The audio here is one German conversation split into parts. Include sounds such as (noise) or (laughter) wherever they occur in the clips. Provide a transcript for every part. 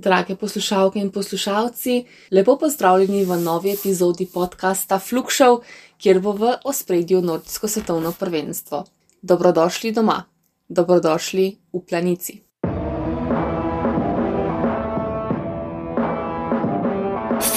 drage poslušalke in poslušalci, lepo pozdravljeni v novi epizodi podcasta Flugshow, kjer bo v ospredju Nordijsko svetovno prvenstvo. Dobrodošli doma, dobrodošli v planici.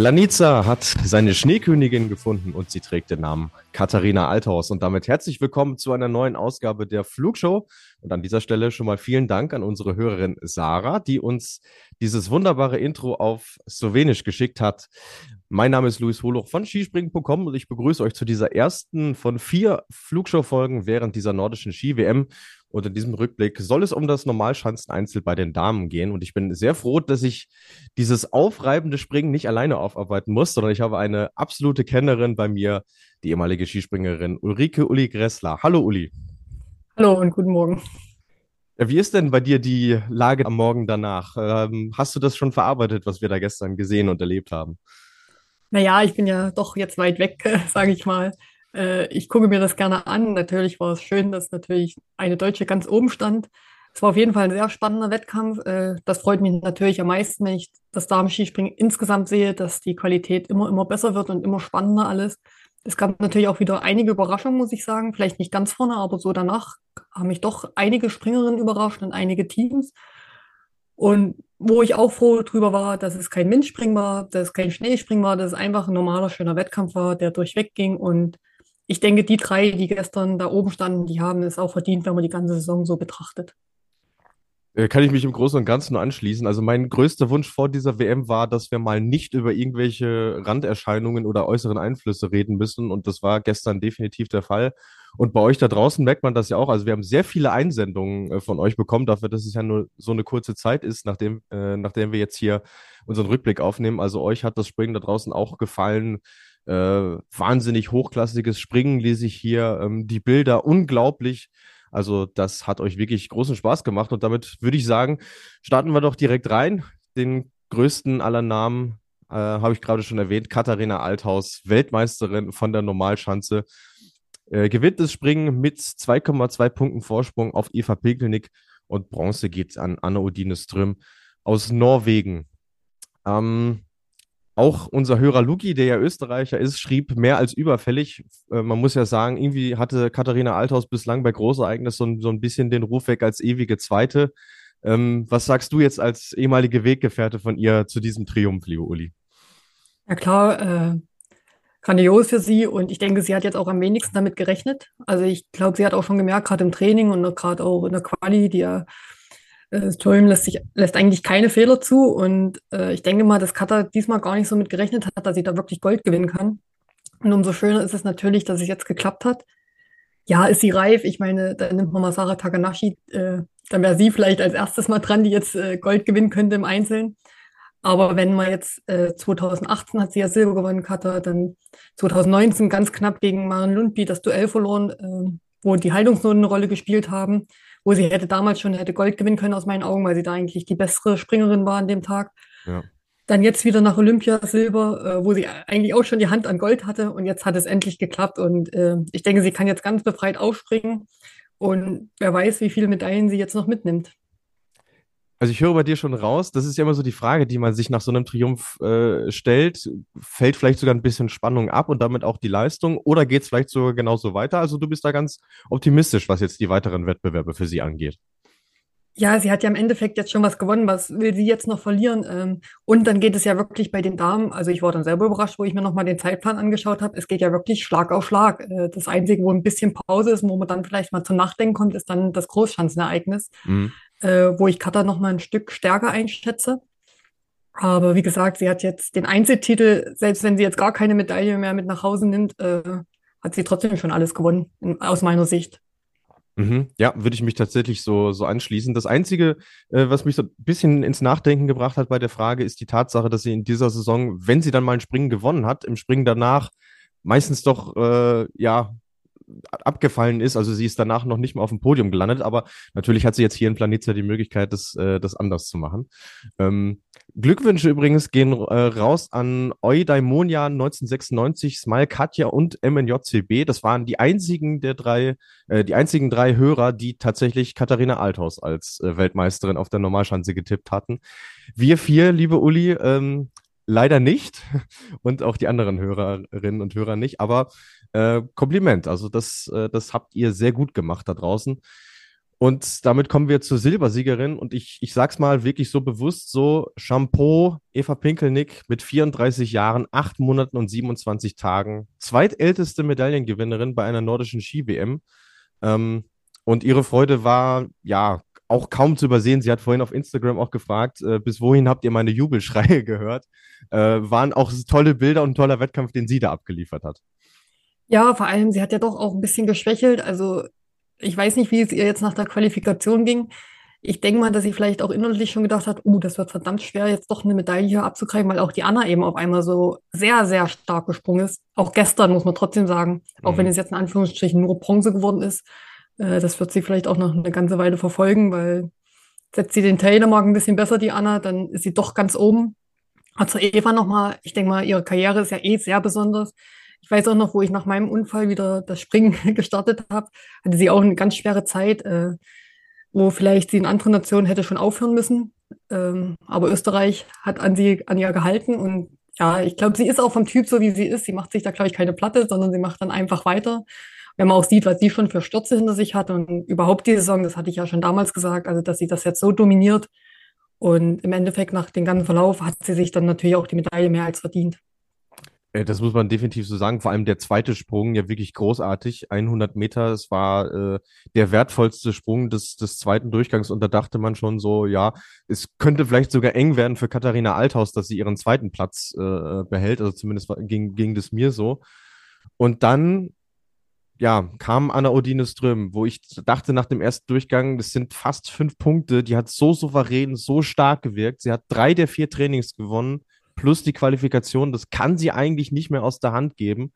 Planica hat seine Schneekönigin gefunden und sie trägt den Namen Katharina Althaus. Und damit herzlich willkommen zu einer neuen Ausgabe der Flugshow. Und an dieser Stelle schon mal vielen Dank an unsere Hörerin Sarah, die uns dieses wunderbare Intro auf Slowenisch geschickt hat. Mein Name ist Luis Holoch von Skispringen.com und ich begrüße euch zu dieser ersten von vier Flugshow-Folgen während dieser nordischen Ski-WM. Und in diesem Rückblick soll es um das Normalschanzeneinzel bei den Damen gehen. Und ich bin sehr froh, dass ich dieses aufreibende Springen nicht alleine aufarbeiten muss, sondern ich habe eine absolute Kennerin bei mir, die ehemalige Skispringerin Ulrike Uli Gressler. Hallo Uli. Hallo und guten Morgen. Wie ist denn bei dir die Lage am Morgen danach? Ähm, hast du das schon verarbeitet, was wir da gestern gesehen und erlebt haben? Naja, ich bin ja doch jetzt weit weg, (laughs) sage ich mal. Äh, ich gucke mir das gerne an. Natürlich war es schön, dass natürlich eine Deutsche ganz oben stand. Es war auf jeden Fall ein sehr spannender Wettkampf. Äh, das freut mich natürlich am meisten, wenn ich das Damen-Skispringen insgesamt sehe, dass die Qualität immer, immer besser wird und immer spannender alles. Es gab natürlich auch wieder einige Überraschungen, muss ich sagen. Vielleicht nicht ganz vorne, aber so danach haben mich doch einige Springerinnen überrascht und einige Teams. Und wo ich auch froh drüber war, dass es kein Windspringen war, dass es kein Schneespringen war, dass es einfach ein normaler, schöner Wettkampf war, der durchweg ging und ich denke, die drei, die gestern da oben standen, die haben es auch verdient, wenn man die ganze Saison so betrachtet. Kann ich mich im Großen und Ganzen nur anschließen. Also mein größter Wunsch vor dieser WM war, dass wir mal nicht über irgendwelche Randerscheinungen oder äußeren Einflüsse reden müssen. Und das war gestern definitiv der Fall. Und bei euch da draußen merkt man das ja auch. Also wir haben sehr viele Einsendungen äh, von euch bekommen dafür, dass es ja nur so eine kurze Zeit ist, nachdem, äh, nachdem wir jetzt hier unseren Rückblick aufnehmen. Also euch hat das Springen da draußen auch gefallen äh, wahnsinnig hochklassiges Springen lese ich hier. Ähm, die Bilder unglaublich. Also das hat euch wirklich großen Spaß gemacht und damit würde ich sagen, starten wir doch direkt rein. Den größten aller Namen äh, habe ich gerade schon erwähnt, Katharina Althaus, Weltmeisterin von der Normalschanze. Äh, gewinnt das Springen mit 2,2 Punkten Vorsprung auf Eva Pekelnick und Bronze geht an Anne Odine Ström aus Norwegen. Ähm, auch unser Hörer Luki, der ja Österreicher ist, schrieb mehr als überfällig. Äh, man muss ja sagen, irgendwie hatte Katharina Althaus bislang bei Großereignis so, so ein bisschen den Ruf weg als ewige Zweite. Ähm, was sagst du jetzt als ehemalige Weggefährte von ihr zu diesem Triumph, liebe Uli? Ja klar, äh, grandios für sie und ich denke, sie hat jetzt auch am wenigsten damit gerechnet. Also ich glaube, sie hat auch schon gemerkt, gerade im Training und gerade auch in der Quali, die ja das Torium lässt, sich, lässt eigentlich keine Fehler zu und äh, ich denke mal, dass Kata diesmal gar nicht so mit gerechnet hat, dass sie da wirklich Gold gewinnen kann. Und umso schöner ist es natürlich, dass es jetzt geklappt hat. Ja, ist sie reif? Ich meine, da nimmt man mal Sarah Takanashi, äh, dann wäre sie vielleicht als erstes mal dran, die jetzt äh, Gold gewinnen könnte im Einzelnen. Aber wenn man jetzt äh, 2018 hat sie ja Silber gewonnen, Kata, dann 2019 ganz knapp gegen Maren Lundby das Duell verloren, äh, wo die Haltungsnoten eine Rolle gespielt haben wo sie hätte damals schon hätte Gold gewinnen können aus meinen Augen, weil sie da eigentlich die bessere Springerin war an dem Tag. Ja. Dann jetzt wieder nach Olympia Silber, äh, wo sie eigentlich auch schon die Hand an Gold hatte und jetzt hat es endlich geklappt und äh, ich denke, sie kann jetzt ganz befreit aufspringen und wer weiß, wie viele Medaillen sie jetzt noch mitnimmt. Also ich höre bei dir schon raus, das ist ja immer so die Frage, die man sich nach so einem Triumph äh, stellt. Fällt vielleicht sogar ein bisschen Spannung ab und damit auch die Leistung oder geht es vielleicht sogar genauso weiter? Also du bist da ganz optimistisch, was jetzt die weiteren Wettbewerbe für sie angeht. Ja, sie hat ja im Endeffekt jetzt schon was gewonnen. Was will sie jetzt noch verlieren? Ähm, und dann geht es ja wirklich bei den Damen. Also ich war dann selber überrascht, wo ich mir nochmal den Zeitplan angeschaut habe. Es geht ja wirklich Schlag auf Schlag. Äh, das Einzige, wo ein bisschen Pause ist, wo man dann vielleicht mal zum Nachdenken kommt, ist dann das Großschanzenereignis. Mhm äh, wo ich Kata noch mal ein Stück stärker einschätze. Aber wie gesagt, sie hat jetzt den Einzeltitel, selbst wenn sie jetzt gar keine Medaille mehr mit nach Hause nimmt, äh, hat sie trotzdem schon alles gewonnen, in, aus meiner Sicht. Mhm. Ja, würde ich mich tatsächlich so, so anschließen. Das Einzige, äh, was mich so ein bisschen ins Nachdenken gebracht hat bei der Frage, ist die Tatsache, dass sie in dieser Saison, wenn sie dann mal ein Springen gewonnen hat, im Springen danach meistens doch, äh, ja, abgefallen ist. Also sie ist danach noch nicht mal auf dem Podium gelandet, aber natürlich hat sie jetzt hier in Planitza die Möglichkeit, das, äh, das anders zu machen. Ähm, Glückwünsche übrigens gehen äh, raus an Eudaimonia 1996, Smile Katja und MNJCB. Das waren die einzigen der drei, äh, die einzigen drei Hörer, die tatsächlich Katharina Althaus als äh, Weltmeisterin auf der Normalschanze getippt hatten. Wir vier, liebe Uli, ähm, leider nicht (laughs) und auch die anderen Hörerinnen und Hörer nicht, aber äh, Kompliment. Also das, äh, das habt ihr sehr gut gemacht da draußen. Und damit kommen wir zur Silbersiegerin. Und ich, ich sag's mal wirklich so bewusst: so Shampoo, Eva Pinkelnick mit 34 Jahren, 8 Monaten und 27 Tagen, zweitälteste Medaillengewinnerin bei einer nordischen Ski-WM. Ähm, und ihre Freude war, ja, auch kaum zu übersehen. Sie hat vorhin auf Instagram auch gefragt, äh, bis wohin habt ihr meine Jubelschreie (laughs) gehört? Äh, waren auch tolle Bilder und ein toller Wettkampf, den sie da abgeliefert hat. Ja, vor allem, sie hat ja doch auch ein bisschen geschwächelt. Also ich weiß nicht, wie es ihr jetzt nach der Qualifikation ging. Ich denke mal, dass sie vielleicht auch innerlich schon gedacht hat, uh, das wird verdammt schwer, jetzt doch eine Medaille hier abzugreifen, weil auch die Anna eben auf einmal so sehr, sehr stark gesprungen ist. Auch gestern, muss man trotzdem sagen, auch wenn mhm. es jetzt in Anführungsstrichen nur Bronze geworden ist. Äh, das wird sie vielleicht auch noch eine ganze Weile verfolgen, weil setzt sie den Telemark ein bisschen besser, die Anna, dann ist sie doch ganz oben. Also Eva nochmal, ich denke mal, ihre Karriere ist ja eh sehr besonders. Ich weiß auch noch, wo ich nach meinem Unfall wieder das Springen (laughs) gestartet habe, hatte sie auch eine ganz schwere Zeit, äh, wo vielleicht sie in anderen Nationen hätte schon aufhören müssen. Ähm, aber Österreich hat an sie, an ihr gehalten und ja, ich glaube, sie ist auch vom Typ so, wie sie ist. Sie macht sich da, glaube ich, keine Platte, sondern sie macht dann einfach weiter. Wenn man auch sieht, was sie schon für Stürze hinter sich hat und überhaupt die Saison, das hatte ich ja schon damals gesagt, also dass sie das jetzt so dominiert. Und im Endeffekt nach dem ganzen Verlauf hat sie sich dann natürlich auch die Medaille mehr als verdient. Äh, das muss man definitiv so sagen. Vor allem der zweite Sprung, ja wirklich großartig. 100 Meter, es war äh, der wertvollste Sprung des, des zweiten Durchgangs. Und da dachte man schon so, ja, es könnte vielleicht sogar eng werden für Katharina Althaus, dass sie ihren zweiten Platz äh, behält. Also zumindest ging, ging das mir so. Und dann, ja, kam Anna Odine Ström, wo ich dachte nach dem ersten Durchgang, das sind fast fünf Punkte. Die hat so souverän, so stark gewirkt. Sie hat drei der vier Trainings gewonnen plus die Qualifikation, das kann sie eigentlich nicht mehr aus der Hand geben.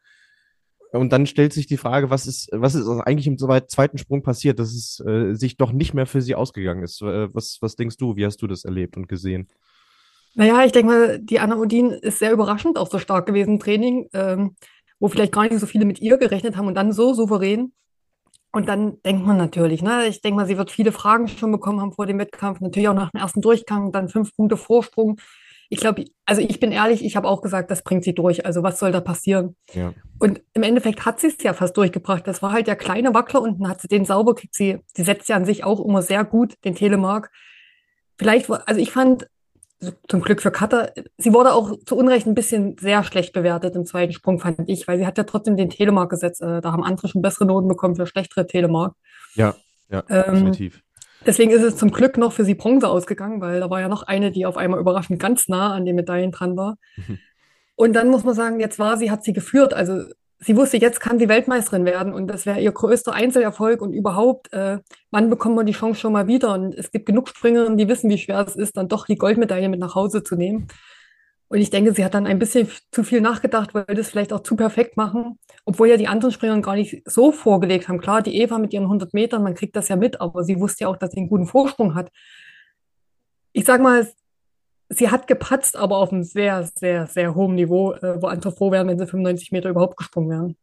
Und dann stellt sich die Frage, was ist, was ist eigentlich im zweiten Sprung passiert, dass es äh, sich doch nicht mehr für sie ausgegangen ist. Äh, was, was denkst du? Wie hast du das erlebt und gesehen? Naja, ich denke mal, die Anna Odin ist sehr überraschend auch so stark gewesen im Training, ähm, wo vielleicht gar nicht so viele mit ihr gerechnet haben und dann so souverän. Und dann denkt man natürlich, ne, ich denke mal, sie wird viele Fragen schon bekommen haben vor dem Wettkampf, natürlich auch nach dem ersten Durchgang, dann fünf Punkte Vorsprung ich glaube, also ich bin ehrlich, ich habe auch gesagt, das bringt sie durch. Also was soll da passieren? Ja. Und im Endeffekt hat sie es ja fast durchgebracht. Das war halt der kleine Wackler unten, hat sie den sauber kriegt sie, sie setzt ja an sich auch immer sehr gut, den Telemark. Vielleicht, also ich fand, zum Glück für Cutter, sie wurde auch zu Unrecht ein bisschen sehr schlecht bewertet im zweiten Sprung, fand ich, weil sie hat ja trotzdem den Telemark gesetzt. Äh, da haben andere schon bessere Noten bekommen für schlechtere Telemark. Ja, ja, ähm, definitiv. Deswegen ist es zum Glück noch für sie Bronze ausgegangen, weil da war ja noch eine, die auf einmal überraschend ganz nah an den Medaillen dran war. Mhm. Und dann muss man sagen, jetzt war sie, hat sie geführt. Also sie wusste, jetzt kann sie Weltmeisterin werden und das wäre ihr größter Einzelerfolg und überhaupt, äh, wann bekommt man die Chance schon mal wieder? Und es gibt genug Springerinnen, die wissen, wie schwer es ist, dann doch die Goldmedaille mit nach Hause zu nehmen. Und ich denke, sie hat dann ein bisschen zu viel nachgedacht, weil das vielleicht auch zu perfekt machen, obwohl ja die anderen Springer gar nicht so vorgelegt haben. Klar, die Eva mit ihren 100 Metern, man kriegt das ja mit, aber sie wusste ja auch, dass sie einen guten Vorsprung hat. Ich sag mal, sie hat gepatzt, aber auf einem sehr, sehr, sehr hohen Niveau, äh, wo andere froh wären, wenn sie 95 Meter überhaupt gesprungen wären.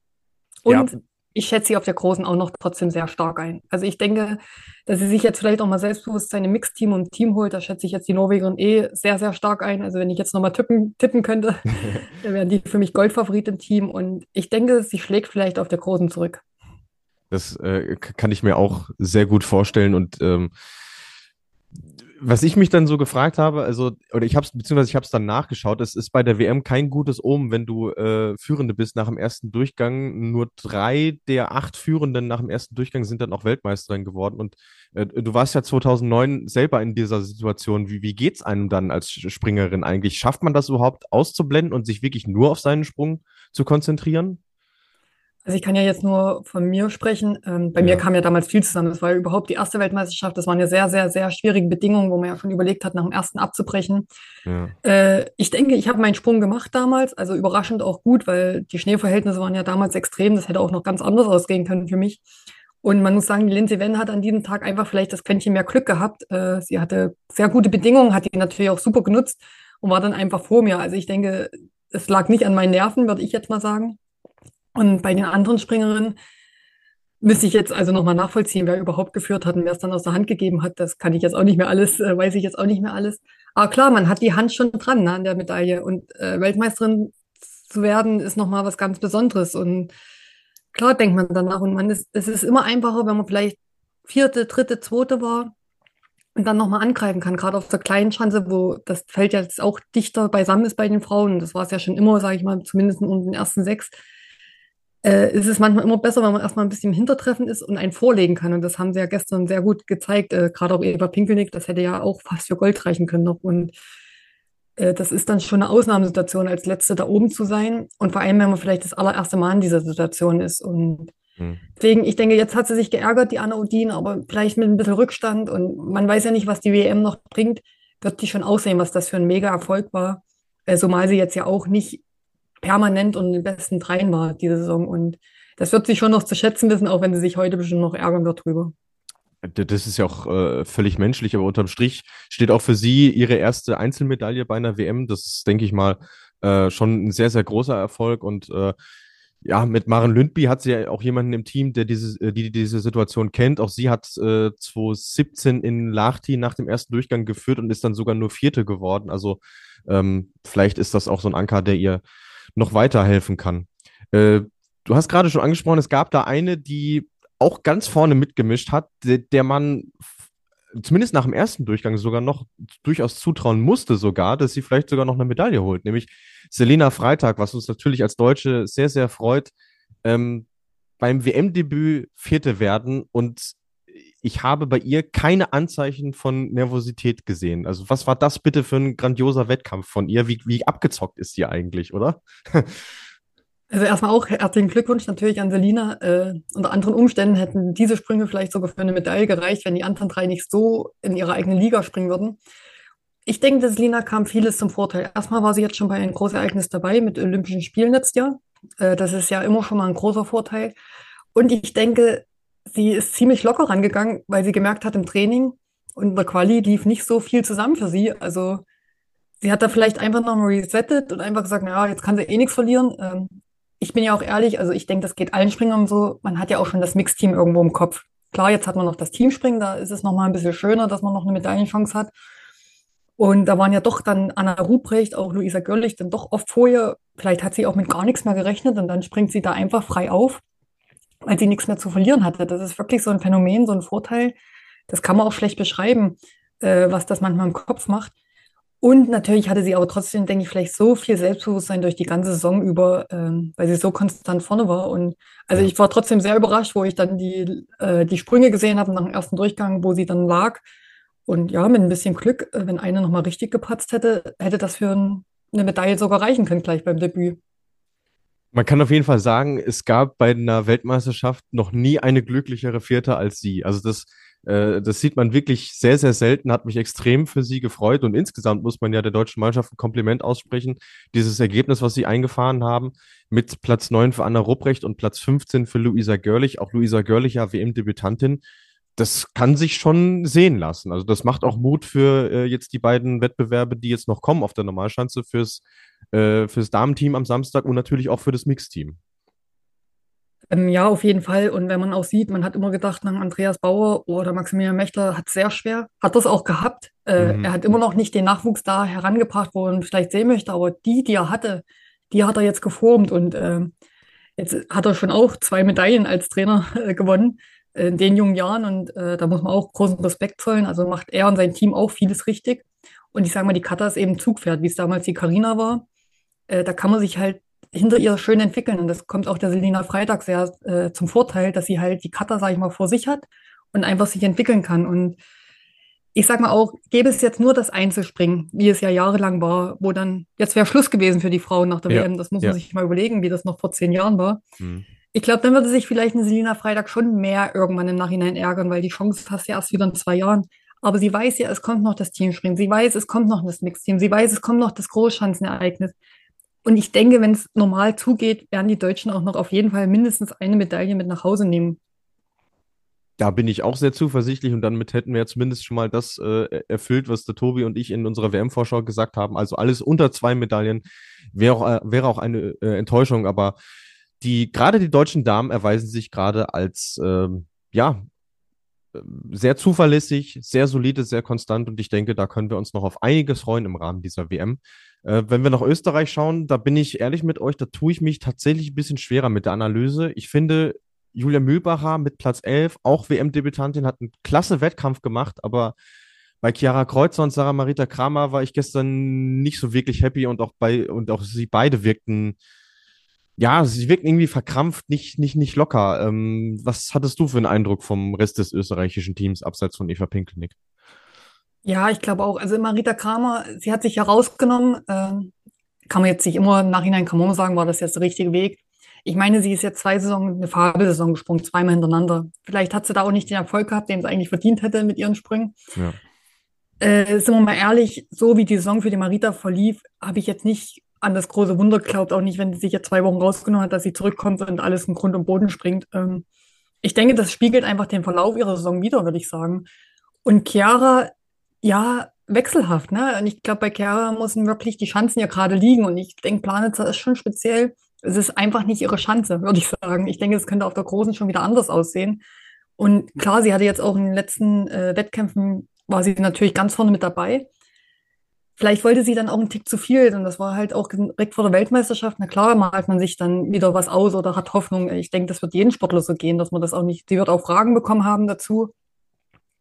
Und ja ich schätze sie auf der Großen auch noch trotzdem sehr stark ein. Also ich denke, dass sie sich jetzt vielleicht auch mal Selbstbewusstsein im Mixteam und Team holt. Da schätze ich jetzt die Norwegerin eh sehr, sehr stark ein. Also wenn ich jetzt nochmal tippen, tippen könnte, (laughs) dann wären die für mich Goldfavorit im Team. Und ich denke, sie schlägt vielleicht auf der Großen zurück. Das äh, kann ich mir auch sehr gut vorstellen. Und ähm, was ich mich dann so gefragt habe, also, oder ich habe es, beziehungsweise ich habe es dann nachgeschaut, es ist bei der WM kein gutes Omen, wenn du äh, Führende bist nach dem ersten Durchgang. Nur drei der acht Führenden nach dem ersten Durchgang sind dann auch Weltmeisterin geworden. Und äh, du warst ja 2009 selber in dieser Situation. Wie, wie geht's einem dann als Springerin eigentlich? Schafft man das überhaupt auszublenden und sich wirklich nur auf seinen Sprung zu konzentrieren? Also ich kann ja jetzt nur von mir sprechen. Ähm, bei ja. mir kam ja damals viel zusammen. Das war ja überhaupt die erste Weltmeisterschaft. Das waren ja sehr, sehr, sehr schwierige Bedingungen, wo man ja schon überlegt hat, nach dem ersten abzubrechen. Ja. Äh, ich denke, ich habe meinen Sprung gemacht damals. Also überraschend auch gut, weil die Schneeverhältnisse waren ja damals extrem. Das hätte auch noch ganz anders ausgehen können für mich. Und man muss sagen, die Lindsay Venn hat an diesem Tag einfach vielleicht das Quäntchen mehr Glück gehabt. Äh, sie hatte sehr gute Bedingungen, hat die natürlich auch super genutzt und war dann einfach vor mir. Also ich denke, es lag nicht an meinen Nerven, würde ich jetzt mal sagen. Und bei den anderen Springerinnen müsste ich jetzt also nochmal nachvollziehen, wer überhaupt geführt hat und wer es dann aus der Hand gegeben hat. Das kann ich jetzt auch nicht mehr alles, äh, weiß ich jetzt auch nicht mehr alles. Aber klar, man hat die Hand schon dran ne, an der Medaille. Und äh, Weltmeisterin zu werden, ist nochmal was ganz Besonderes. Und klar denkt man danach. Und man ist, es ist immer einfacher, wenn man vielleicht vierte, dritte, zweite war und dann nochmal angreifen kann, gerade auf der kleinen Schanze, wo das Feld jetzt auch dichter beisammen ist bei den Frauen. Das war es ja schon immer, sage ich mal, zumindest in den ersten sechs äh, ist es manchmal immer besser, wenn man erstmal ein bisschen im Hintertreffen ist und einen vorlegen kann. Und das haben sie ja gestern sehr gut gezeigt, äh, gerade auch Eva Pinkelnick, das hätte ja auch fast für Gold reichen können noch. Und äh, das ist dann schon eine Ausnahmesituation, als Letzte da oben zu sein. Und vor allem, wenn man vielleicht das allererste Mal in dieser Situation ist. Und hm. deswegen, ich denke, jetzt hat sie sich geärgert, die Anna Odin, aber vielleicht mit ein bisschen Rückstand. Und man weiß ja nicht, was die WM noch bringt. Wird die schon aussehen, was das für ein Mega-Erfolg war. Äh, zumal sie jetzt ja auch nicht permanent und in den besten dreien war diese Saison. Und das wird sie schon noch zu schätzen wissen, auch wenn sie sich heute bestimmt noch ärgern wird drüber. Das ist ja auch äh, völlig menschlich, aber unterm Strich steht auch für sie ihre erste Einzelmedaille bei einer WM. Das ist, denke ich mal, äh, schon ein sehr, sehr großer Erfolg. Und äh, ja, mit Maren Lündby hat sie ja auch jemanden im Team, der diese, äh, die diese Situation kennt. Auch sie hat äh, 2017 in Lahti nach dem ersten Durchgang geführt und ist dann sogar nur Vierte geworden. Also ähm, vielleicht ist das auch so ein Anker, der ihr noch weiterhelfen kann. Äh, du hast gerade schon angesprochen, es gab da eine, die auch ganz vorne mitgemischt hat, der, man zumindest nach dem ersten Durchgang sogar noch durchaus zutrauen musste, sogar, dass sie vielleicht sogar noch eine Medaille holt, nämlich Selena Freitag, was uns natürlich als Deutsche sehr, sehr freut. Ähm, beim WM-Debüt Vierte werden und ich habe bei ihr keine Anzeichen von Nervosität gesehen. Also was war das bitte für ein grandioser Wettkampf von ihr? Wie, wie abgezockt ist die eigentlich, oder? (laughs) Also erstmal auch herzlichen Glückwunsch natürlich an Selina. Äh, unter anderen Umständen hätten diese Sprünge vielleicht sogar für eine Medaille gereicht, wenn die anderen drei nicht so in ihrer eigenen Liga springen würden. Ich denke, Selina kam vieles zum Vorteil. Erstmal war sie jetzt schon bei einem Großereignis dabei mit Olympischen Spielen letztes Jahr. Äh, das ist ja immer schon mal ein großer Vorteil. Und ich denke, sie ist ziemlich locker rangegangen, weil sie gemerkt hat im Training und in der Quali lief nicht so viel zusammen für sie. Also sie hat da vielleicht einfach nochmal resettet und einfach gesagt, naja, jetzt kann sie eh nichts verlieren. Ähm, ich bin ja auch ehrlich, also ich denke, das geht allen Springern so. Man hat ja auch schon das Mixteam irgendwo im Kopf. Klar, jetzt hat man noch das Teamspringen, da ist es nochmal ein bisschen schöner, dass man noch eine Medaillenchance hat. Und da waren ja doch dann Anna Ruprecht, auch Luisa Görlich, dann doch oft vorher. Vielleicht hat sie auch mit gar nichts mehr gerechnet und dann springt sie da einfach frei auf weil sie nichts mehr zu verlieren hatte. Das ist wirklich so ein Phänomen, so ein Vorteil. Das kann man auch schlecht beschreiben, äh, was das manchmal im Kopf macht. Und natürlich hatte sie aber trotzdem, denke ich, vielleicht so viel Selbstbewusstsein durch die ganze Saison über, ähm, weil sie so konstant vorne war. Und also ich war trotzdem sehr überrascht, wo ich dann die, äh, die Sprünge gesehen habe nach dem ersten Durchgang, wo sie dann lag. Und ja, mit ein bisschen Glück, äh, wenn eine nochmal richtig gepatzt hätte, hätte das für ein, eine Medaille sogar reichen können, gleich beim Debüt. Man kann auf jeden Fall sagen, es gab bei einer Weltmeisterschaft noch nie eine glücklichere Vierte als sie. Also das, äh, das sieht man wirklich sehr, sehr selten, hat mich extrem für sie gefreut und insgesamt muss man ja der deutschen Mannschaft ein Kompliment aussprechen. Dieses Ergebnis, was sie eingefahren haben, mit Platz 9 für Anna Rupprecht und Platz 15 für Luisa Görlich, auch Luisa Görlich ja WM-Debütantin, das kann sich schon sehen lassen. Also das macht auch Mut für äh, jetzt die beiden Wettbewerbe, die jetzt noch kommen auf der Normalschanze fürs, äh, fürs Damenteam am Samstag und natürlich auch für das Mixteam. Ähm, ja, auf jeden Fall. Und wenn man auch sieht, man hat immer gedacht, nach Andreas Bauer oder Maximilian Mächtler hat es sehr schwer, hat das auch gehabt. Äh, mhm. Er hat immer noch nicht den Nachwuchs da herangebracht, wo man vielleicht sehen möchte, aber die, die er hatte, die hat er jetzt geformt und äh, jetzt hat er schon auch zwei Medaillen als Trainer (laughs) äh, gewonnen in den jungen Jahren und äh, da muss man auch großen Respekt zollen. Also macht er und sein Team auch vieles richtig. Und ich sage mal, die Kata ist eben Zugpferd, wie es damals die Karina war. Äh, da kann man sich halt hinter ihr schön entwickeln. Und das kommt auch der Selina Freitag sehr äh, zum Vorteil, dass sie halt die Kata, sage ich mal, vor sich hat und einfach sich entwickeln kann. Und ich sage mal auch, gäbe es jetzt nur das Einzelspringen, wie es ja jahrelang war, wo dann, jetzt wäre Schluss gewesen für die Frauen nach der ja, WM. Das muss man ja. sich mal überlegen, wie das noch vor zehn Jahren war. Mhm Ich glaube, dann würde sich vielleicht eine Selina Freitag schon mehr irgendwann im Nachhinein ärgern, weil die Chance hast du ja erst wieder in zwei Jahren. Aber sie weiß ja, es kommt noch das Teamspringen. Sie weiß, es kommt noch das Mixteam. Sie weiß, es kommt noch das Großschanzenereignis. Und ich denke, wenn es normal zugeht, werden die Deutschen auch noch auf jeden Fall mindestens eine Medaille mit nach Hause nehmen. Da bin ich auch sehr zuversichtlich und damit hätten wir ja zumindest schon mal das äh, erfüllt, was der Tobi und ich in unserer WM-Vorschau gesagt haben. Also alles unter zwei Medaillen wäre auch, äh, wäre auch eine äh, Enttäuschung, aber die, gerade die deutschen Damen erweisen sich gerade als, ähm, ja, sehr zuverlässig, sehr solide, sehr konstant und ich denke, da können wir uns noch auf einiges freuen im Rahmen dieser WM. Äh, wenn wir nach Österreich schauen, da bin ich ehrlich mit euch, da tue ich mich tatsächlich ein bisschen schwerer mit der Analyse. Ich finde, Julia Mühlbacher mit Platz 11, auch WM-Debütantin, hat einen klasse Wettkampf gemacht, aber bei Chiara Kreuzer und Sarah Marita Kramer war ich gestern nicht so wirklich happy und auch bei und auch sie beide wirkten ja, sie wirken irgendwie verkrampft, nicht, nicht, nicht locker. Ähm, was hattest du für einen Eindruck vom Rest des österreichischen Teams abseits von Eva Pinkelnick? Ja, ich glaube auch. Also Marita Kramer, sie hat sich herausgenommen. Äh, kann man jetzt nicht immer im Nachhinein kann man sagen, war das jetzt der richtige Weg. Ich meine, sie ist jetzt zwei Saison, eine Fabelsaison gesprungen, zweimal hintereinander. Vielleicht hat sie da auch nicht den Erfolg gehabt, den sie eigentlich verdient hätte mit ihren Sprüngen. Ja. Äh, sind wir mal ehrlich, so wie die Saison für die Marita verlief, habe ich jetzt nicht an das große Wunder geglaubt, auch nicht, wenn sie sich jetzt zwei Wochen rausgenommen hat, dass sie zurückkommt und alles in Grund und Boden springt. Ähm, ich denke, das spiegelt einfach den Verlauf ihrer Saison wieder, würde ich sagen. Und Chiara, ja, wechselhaft, ne? Und ich glaube, bei Chiara müssen wirklich die Chancen ja gerade liegen. Und ich denke, Planitzer ist schon speziell es ist einfach nicht ihre Chance, würde ich sagen. Ich denke, es könnte auf der Großen schon wieder anders aussehen. Und klar, sie hatte jetzt auch in den letzten äh, Wettkämpfen, war sie natürlich ganz vorne mit dabei. Vielleicht wollte sie dann auch einen Tick zu viel, denn das war halt auch direkt vor der Weltmeisterschaft. Na klar, malt man sich dann wieder was aus oder hat Hoffnung. Ich denke, das wird jedem Sportler so gehen, dass man das auch nicht, sie wird auch Fragen bekommen haben dazu.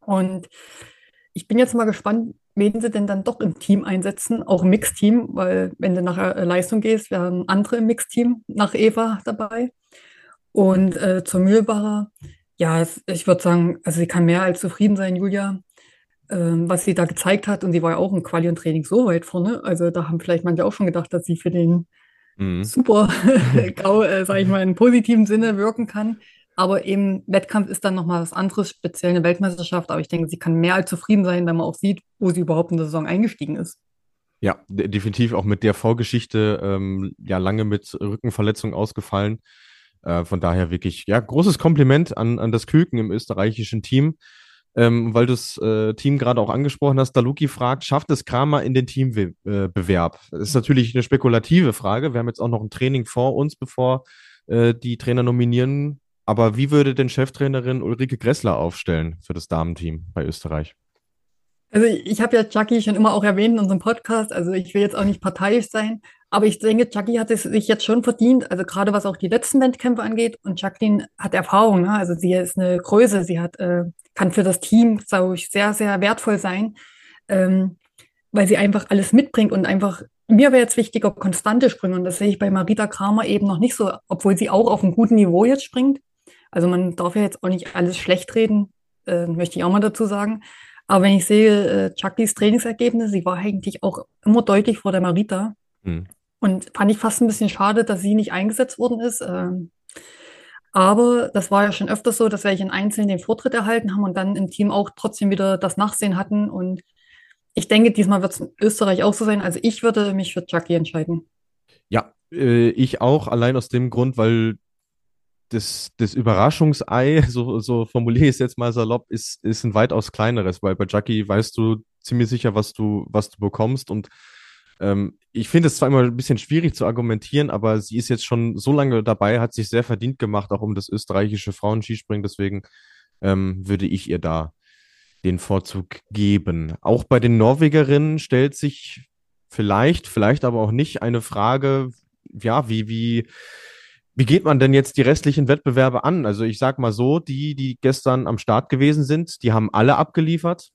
Und ich bin jetzt mal gespannt, wen sie denn dann doch im Team einsetzen, auch im Mixteam, weil wenn du nach äh, Leistung gehst, werden andere im Mixteam nach Eva dabei. Und äh, zur Mühlbacher, ja, ich würde sagen, also sie kann mehr als zufrieden sein, Julia, was sie da gezeigt hat. Und sie war ja auch im Quali und Training so weit vorne. Also da haben vielleicht manche auch schon gedacht, dass sie für den mhm. super (laughs) GAU, äh, sage ich mal, in positiven Sinne wirken kann. Aber eben Wettkampf ist dann nochmal was anderes, speziell eine Weltmeisterschaft. Aber ich denke, sie kann mehr als zufrieden sein, wenn man auch sieht, wo sie überhaupt in der Saison eingestiegen ist. Ja, definitiv auch mit der Vorgeschichte, ähm, ja, lange mit Rückenverletzung ausgefallen. Äh, von daher wirklich, ja, großes Kompliment an, an das Küken im österreichischen Team. Ähm, weil du das äh, Team gerade auch angesprochen hast, Daluki fragt, schafft es Kramer in den Teambewerb? Äh, das ist natürlich eine spekulative Frage. Wir haben jetzt auch noch ein Training vor uns, bevor äh, die Trainer nominieren aber wie würde denn Cheftrainerin Ulrike Gressler aufstellen für das Damenteam bei Österreich? Also ich habe ja Chucky schon immer auch erwähnt in unserem Podcast, also ich will jetzt auch nicht parteiisch sein, aber ich denke, Chucky hat es sich jetzt schon verdient, also gerade was auch die letzten Wettkämpfe angeht und Jacqueline hat Erfahrung, ne? also sie ist eine Größe, sie hat, äh, kann für das Team, glaube ich, sehr, sehr wertvoll sein, ähm, weil sie einfach alles mitbringt und einfach, mir wäre jetzt wichtiger, konstante Sprünge und das sehe ich bei Marita Kramer eben noch nicht so, obwohl sie auch auf einem guten Niveau jetzt springt, also man darf ja jetzt auch nicht alles schlecht reden, äh, möchte ich auch mal dazu sagen. Aber wenn ich sehe, äh, Chuckys Trainingsergebnisse, sie war eigentlich auch immer deutlich vor der Marita. Hm. Und fand ich fast ein bisschen schade, dass sie nicht eingesetzt worden ist. Ähm, aber das war ja schon öfters so, dass welche in Einzelnen den Vortritt erhalten haben und dann im Team auch trotzdem wieder das Nachsehen hatten. Und ich denke, diesmal wird es in Österreich auch so sein. Also ich würde mich für Chucky entscheiden. Ja, äh, ich auch, allein aus dem Grund, weil das, das Überraschungsei, (laughs) so, so formuliere ich es jetzt mal salopp, ist, ist ein weitaus kleineres, weil bei Jackie weißt du ziemlich sicher, was du, was du bekommst. Und ähm, ich finde es zwar immer ein bisschen schwierig zu argumentieren, aber sie ist jetzt schon so lange dabei, hat sich sehr verdient gemacht, auch um das österreichische Frauenskispringen. Deswegen ähm, würde ich ihr da den Vorzug geben. Auch bei den Norwegerinnen stellt sich vielleicht, vielleicht aber auch nicht eine Frage, ja, wie, wie, wie geht man denn jetzt die restlichen Wettbewerbe an? Also ich sag mal so, die, die gestern am Start gewesen sind, die haben alle abgeliefert.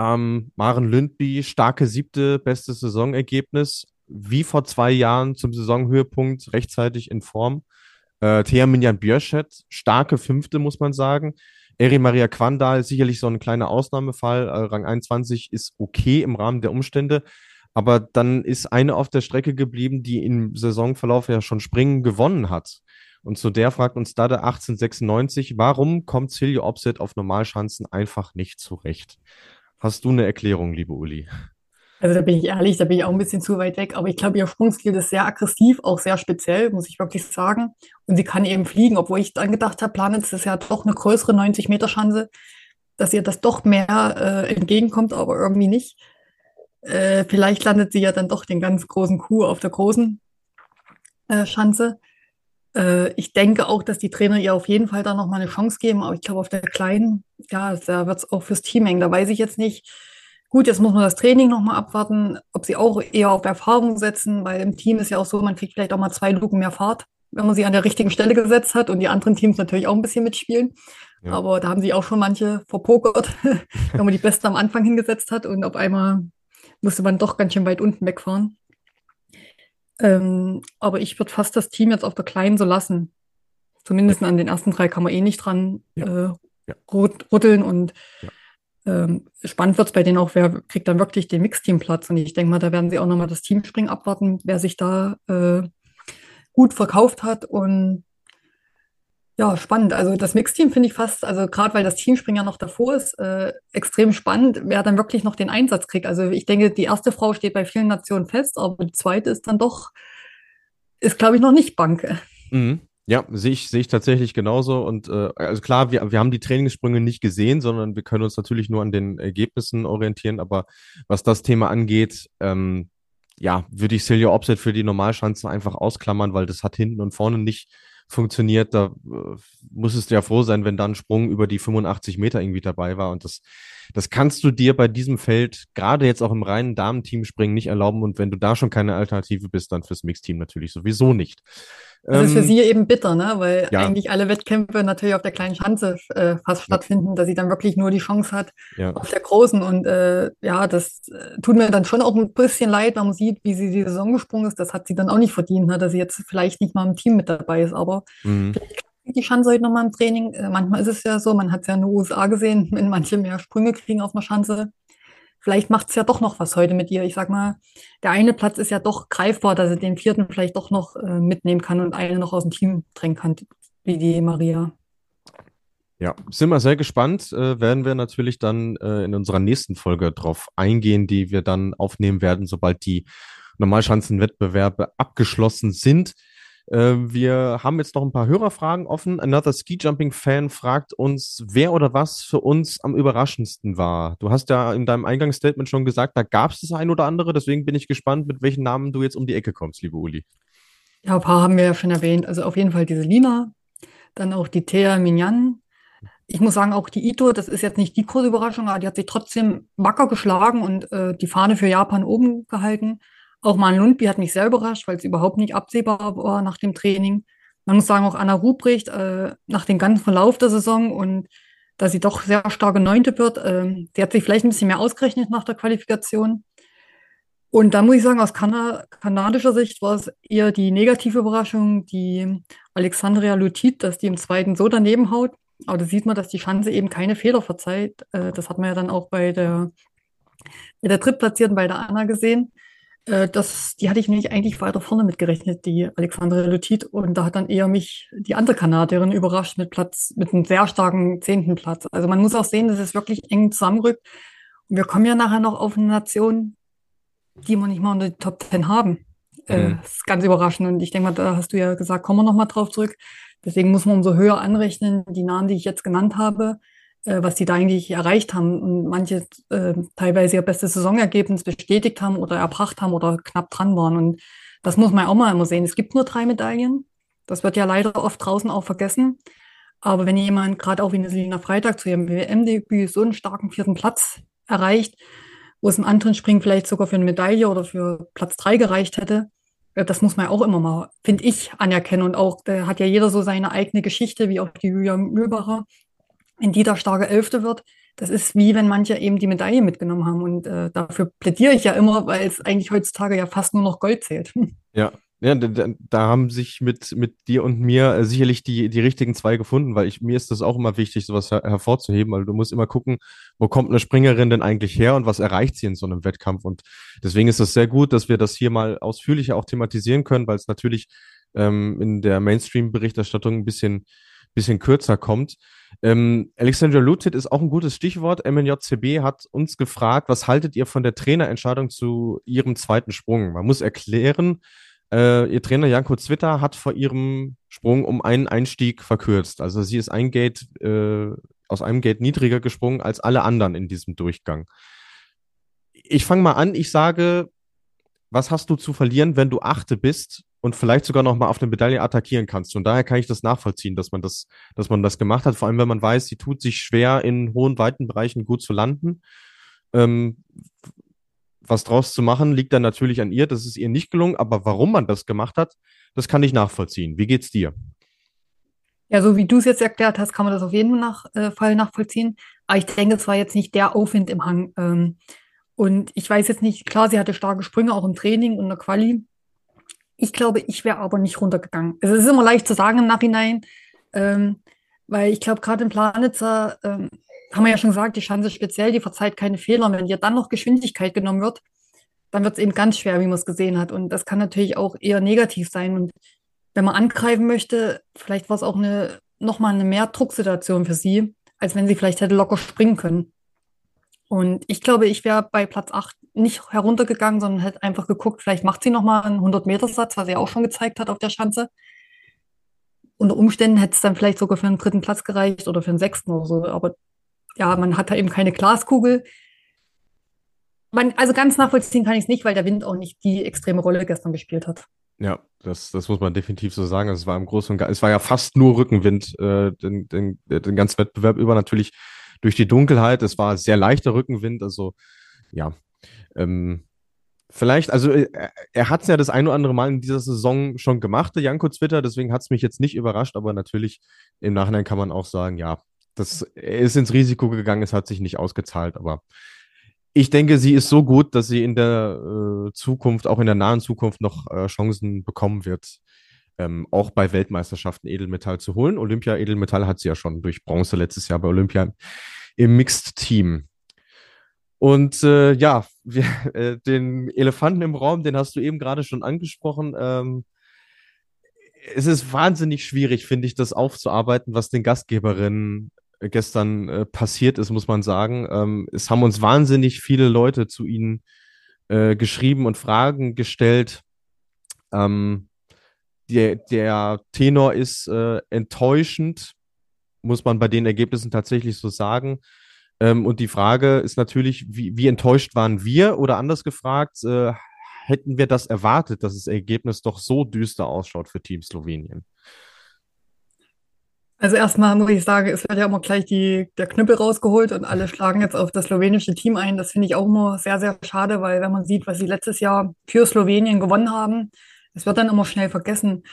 Ähm, Maren Lündby, starke siebte, bestes Saisonergebnis, wie vor zwei Jahren zum Saisonhöhepunkt, rechtzeitig in Form. Äh, Thea Minjan Björschet, starke fünfte, muss man sagen. Eri Maria Quandal, sicherlich so ein kleiner Ausnahmefall. Äh, Rang 21 ist okay im Rahmen der Umstände. Aber dann ist eine auf der Strecke geblieben, die im Saisonverlauf ja schon Springen gewonnen hat. Und zu der fragt uns Dada 1896, warum kommt Silje Opset auf Normalschanzen einfach nicht zurecht? Hast du eine Erklärung, liebe Uli? Also da bin ich ehrlich, da bin ich auch ein bisschen zu weit weg, aber ich glaube, ihr Sprungstil ist sehr aggressiv, auch sehr speziell, muss ich wirklich sagen. Und sie kann eben fliegen, obwohl ich dann gedacht habe, Planitz ist ja doch eine größere 90-Meter-Schanze, dass ihr das doch mehr äh, entgegenkommt, aber irgendwie nicht. Äh, vielleicht landet sie ja dann doch den ganz großen Kuh auf der großen äh, Schanze. Äh, ich denke auch, dass die Trainer ihr auf jeden Fall da nochmal eine Chance geben, aber ich glaube, auf der kleinen, ja, da wird es auch fürs Team hängen. Da weiß ich jetzt nicht. Gut, jetzt muss man das Training nochmal abwarten, ob sie auch eher auf Erfahrung setzen, weil im Team ist ja auch so, man kriegt vielleicht auch mal zwei Luken mehr Fahrt, wenn man sie an der richtigen Stelle gesetzt hat und die anderen Teams natürlich auch ein bisschen mitspielen. Ja. Aber da haben sich auch schon manche verpokert, (laughs) wenn man die Beste am Anfang hingesetzt hat und auf einmal musste man doch ganz schön weit unten wegfahren. Ähm, aber ich würde fast das Team jetzt auf der Kleinen so lassen. Zumindest an den ersten drei kann man eh nicht dran ja. Äh, ja. rütteln und ja. ähm, spannend wird es bei denen auch, wer kriegt dann wirklich den Mixteam-Platz. Und ich denke mal, da werden sie auch nochmal das Teamspringen abwarten, wer sich da äh, gut verkauft hat und ja, spannend. Also das Mixteam finde ich fast, also gerade weil das Teamspringer noch davor ist, äh, extrem spannend, wer dann wirklich noch den Einsatz kriegt. Also ich denke, die erste Frau steht bei vielen Nationen fest, aber die zweite ist dann doch, ist glaube ich noch nicht Banke. Mhm. Ja, sehe ich, sehe ich tatsächlich genauso. Und äh, also klar, wir, wir haben die Trainingssprünge nicht gesehen, sondern wir können uns natürlich nur an den Ergebnissen orientieren. Aber was das Thema angeht, ähm, ja, würde ich Celia Opset für die Normalschanzen einfach ausklammern, weil das hat hinten und vorne nicht funktioniert. Da äh, musstest du ja froh sein, wenn da ein Sprung über die 85 Meter irgendwie dabei war. Und das, das kannst du dir bei diesem Feld, gerade jetzt auch im reinen Damenteam-Springen, nicht erlauben. Und wenn du da schon keine Alternative bist, dann fürs Mixteam natürlich sowieso nicht. Das ist für ähm, sie eben bitter, ne? weil ja. eigentlich alle Wettkämpfe natürlich auf der kleinen Schanze äh, fast stattfinden, dass sie dann wirklich nur die Chance hat ja. auf der großen. Und äh, ja, das äh, tut mir dann schon auch ein bisschen leid, wenn man sieht, wie sie die Saison gesprungen ist. Das hat sie dann auch nicht verdient, ne? dass sie jetzt vielleicht nicht mal im Team mit dabei ist. Aber mhm. die Schanze heute nochmal im Training. Äh, manchmal ist es ja so, man hat es ja in den USA gesehen, wenn manche mehr Sprünge kriegen auf einer Schanze vielleicht macht es ja doch noch was heute mit ihr. Ich sag mal, der eine Platz ist ja doch greifbar, dass er den vierten vielleicht doch noch äh, mitnehmen kann und eine noch aus dem Team drängen kann, wie die Maria. Ja, sind wir sehr gespannt. Äh, werden wir natürlich dann äh, in unserer nächsten Folge drauf eingehen, die wir dann aufnehmen werden, sobald die Normalschanzenwettbewerbe abgeschlossen sind. Äh, wir haben jetzt noch ein paar Hörerfragen offen. Another Ski Jumping Fan fragt uns, wer oder was für uns am überraschendsten war. Du hast ja in deinem Eingangsstatement schon gesagt, da gab es das ein oder andere. Deswegen bin ich gespannt, mit welchen Namen du jetzt um die Ecke kommst, liebe Uli. Ja, ein paar haben wir ja schon erwähnt. Also auf jeden Fall diese Lina, dann auch die Thea Minyan. Ich muss sagen, auch die Ito, das ist jetzt nicht die große Überraschung, aber die hat sich trotzdem wacker geschlagen und äh, die Fahne für Japan oben gehalten. Auch Maren Lundby hat mich sehr überrascht, weil es überhaupt nicht absehbar war nach dem Training. Man muss sagen, auch Anna Ruprecht äh, nach dem ganzen Verlauf der Saison und da sie doch sehr starke Neunte wird, äh, sie hat sich vielleicht ein bisschen mehr ausgerechnet nach der Qualifikation. Und da muss ich sagen, aus Kana kanadischer Sicht war es eher die negative Überraschung, die Alexandria Lutit, dass die im zweiten so daneben haut. Aber da sieht man, dass die Schanze eben keine Fehler verzeiht. Äh, das hat man ja dann auch bei der, bei der Drittplatzierten bei der Anna gesehen. Äh, das, die hatte ich nämlich eigentlich weiter vorne mitgerechnet, die Alexandre Lutit. Und da hat dann eher mich die andere Kanadierin überrascht mit Platz, mit einem sehr starken zehnten Platz. Also man muss auch sehen, dass es wirklich eng zusammenrückt. Und wir kommen ja nachher noch auf eine Nation, die wir nicht mal unter die Top Ten haben. Äh, mhm. das ist ganz überraschend. Und ich denke mal, da hast du ja gesagt, kommen wir noch mal drauf zurück. Deswegen muss man umso höher anrechnen. Die Namen, die ich jetzt genannt habe, was die da eigentlich erreicht haben und manche äh, teilweise ihr bestes Saisonergebnis bestätigt haben oder erbracht haben oder knapp dran waren. Und das muss man auch mal immer sehen. Es gibt nur drei Medaillen. Das wird ja leider oft draußen auch vergessen. Aber wenn jemand gerade auch wie eine Selina Freitag zu ihrem WM-Debüt so einen starken vierten Platz erreicht, wo es im anderen Springen vielleicht sogar für eine Medaille oder für Platz drei gereicht hätte, äh, das muss man ja auch immer mal, finde ich, anerkennen. Und auch, da hat ja jeder so seine eigene Geschichte, wie auch die Julia Mühlbacher wenn die da starke Elfte wird, das ist wie wenn manche eben die Medaille mitgenommen haben. Und äh, dafür plädiere ich ja immer, weil es eigentlich heutzutage ja fast nur noch Gold zählt. (laughs) Ja, Ja, da, da, haben sich mit, mit dir und mir äh, sicherlich die, die richtigen zwei gefunden, weil ich, mir ist das auch immer wichtig, sowas her hervorzuheben, weil du musst immer gucken, wo kommt eine Springerin denn eigentlich her und was erreicht sie in so einem Wettkampf. Und deswegen ist es sehr gut, dass wir das hier mal ausführlicher auch thematisieren können, weil es natürlich ähm, in der Mainstream-Berichterstattung ein bisschen, bisschen kürzer kommt. Ähm, Alexandra Lutit ist auch ein gutes Stichwort. MNJCB hat uns gefragt, was haltet ihr von der Trainerentscheidung zu ihrem zweiten Sprung? Man muss erklären, äh, ihr Trainer Janko Zwitter hat vor ihrem Sprung um einen Einstieg verkürzt. Also sie ist ein Gate, äh, aus einem Gate niedriger gesprungen als alle anderen in diesem Durchgang. Ich fange mal an, ich sage, was hast du zu verlieren, wenn du Achte bist und vielleicht sogar noch mal auf eine Medaille attackieren kannst? Und daher kann ich das nachvollziehen, dass man das, dass man das gemacht hat. Vor allem, wenn man weiß, sie tut sich schwer, in hohen, weiten Bereichen gut zu landen. Ähm, was draus zu machen, liegt dann natürlich an ihr. Das ist ihr nicht gelungen. Aber warum man das gemacht hat, das kann ich nachvollziehen. Wie geht's dir? Ja, so wie du es jetzt erklärt hast, kann man das auf jeden äh, Fall nachvollziehen. Aber ich denke, es war jetzt nicht der Aufwind im Hang. Ähm, und ich weiß jetzt nicht, klar, sie hatte starke Sprünge auch im Training und in der Quali. Ich glaube, ich wäre aber nicht runtergegangen. Also es ist immer leicht zu sagen im Nachhinein, ähm, weil ich glaube, gerade in Planitzer ähm, haben wir ja schon gesagt, die Schanze speziell, die verzeiht keine Fehler. Wenn dir dann noch Geschwindigkeit genommen wird, dann wird es eben ganz schwer, wie man es gesehen hat. Und das kann natürlich auch eher negativ sein. Und wenn man angreifen möchte, vielleicht war es auch eine, nochmal eine mehr Drucksituation für sie, als wenn sie vielleicht hätte locker springen können. Und ich glaube, ich wäre bei Platz 8 nicht heruntergegangen, sondern hätte einfach geguckt, vielleicht macht sie nochmal einen 100-Meter-Satz, was sie auch schon gezeigt hat auf der Schanze. Unter Umständen hätte es dann vielleicht sogar für einen dritten Platz gereicht oder für einen sechsten oder so. Aber ja, man hat da eben keine Glaskugel. Man, also ganz nachvollziehen kann ich es nicht, weil der Wind auch nicht die extreme Rolle gestern gespielt hat. Ja, das, das muss man definitiv so sagen. Es war im Großen und Ganzen, es war ja fast nur Rückenwind, äh, den, den, den ganzen Wettbewerb über natürlich durch die Dunkelheit. Es war sehr leichter Rückenwind, also ja. Ähm, vielleicht, also äh, er hat es ja das ein oder andere Mal in dieser Saison schon gemacht, der Janko Twitter, deswegen hat es mich jetzt nicht überrascht, aber natürlich im Nachhinein kann man auch sagen, ja, das ist ins Risiko gegangen, es hat sich nicht ausgezahlt, aber ich denke, sie ist so gut, dass sie in der äh, Zukunft, auch in der nahen Zukunft, noch äh, Chancen bekommen wird, ähm, auch bei Weltmeisterschaften Edelmetall zu holen. Olympia Edelmetall hat sie ja schon durch Bronze letztes Jahr bei Olympia im Mixed-Team. Und äh, ja, (laughs) wir, äh, den Elefanten im Raum, den hast du eben gerade schon angesprochen. Ähm, es ist wahnsinnig schwierig, finde ich, das aufzuarbeiten, was den Gastgeberinnen gestern äh, passiert ist, muss man sagen. Ähm, es haben uns wahnsinnig viele Leute zu ihnen äh, geschrieben und Fragen gestellt. Ähm, der, der Tenor ist äh, enttäuschend, muss man bei den Ergebnissen tatsächlich so sagen. Ähm, und die Frage ist natürlich, wie, wie enttäuscht waren wir oder anders gefragt, äh, hätten wir das erwartet, dass das Ergebnis doch so düster ausschaut für Team Slowenien? Also erstmal muss ich sagen, es wird ja immer gleich die, der Knüppel rausgeholt und alle schlagen jetzt auf das slowenische Team ein. Das finde ich auch immer sehr, sehr schade, weil wenn man sieht, was sie letztes Jahr für Slowenien gewonnen haben, es wird dann immer schnell vergessen.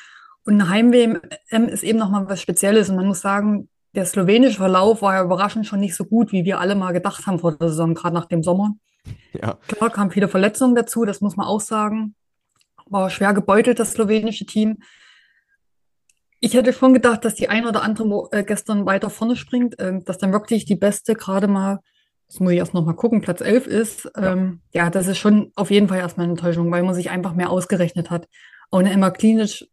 Und eine Heim-WM ist eben nochmal was Spezielles. Und man muss sagen, der slowenische Verlauf war ja überraschend schon nicht so gut, wie wir alle mal gedacht haben vor der Saison, gerade nach dem Sommer. Ja. Klar kamen viele Verletzungen dazu, das muss man auch sagen. War schwer gebeutelt, das slowenische Team. Ich hätte schon gedacht, dass die ein oder andere äh, gestern weiter vorne springt, äh, dass dann wirklich die beste gerade mal, das muss ich erst noch mal gucken, Platz 11 ist. Ähm, ja. ja, das ist schon auf jeden Fall erstmal eine Enttäuschung, weil man sich einfach mehr ausgerechnet hat. Eine Emma Klinisch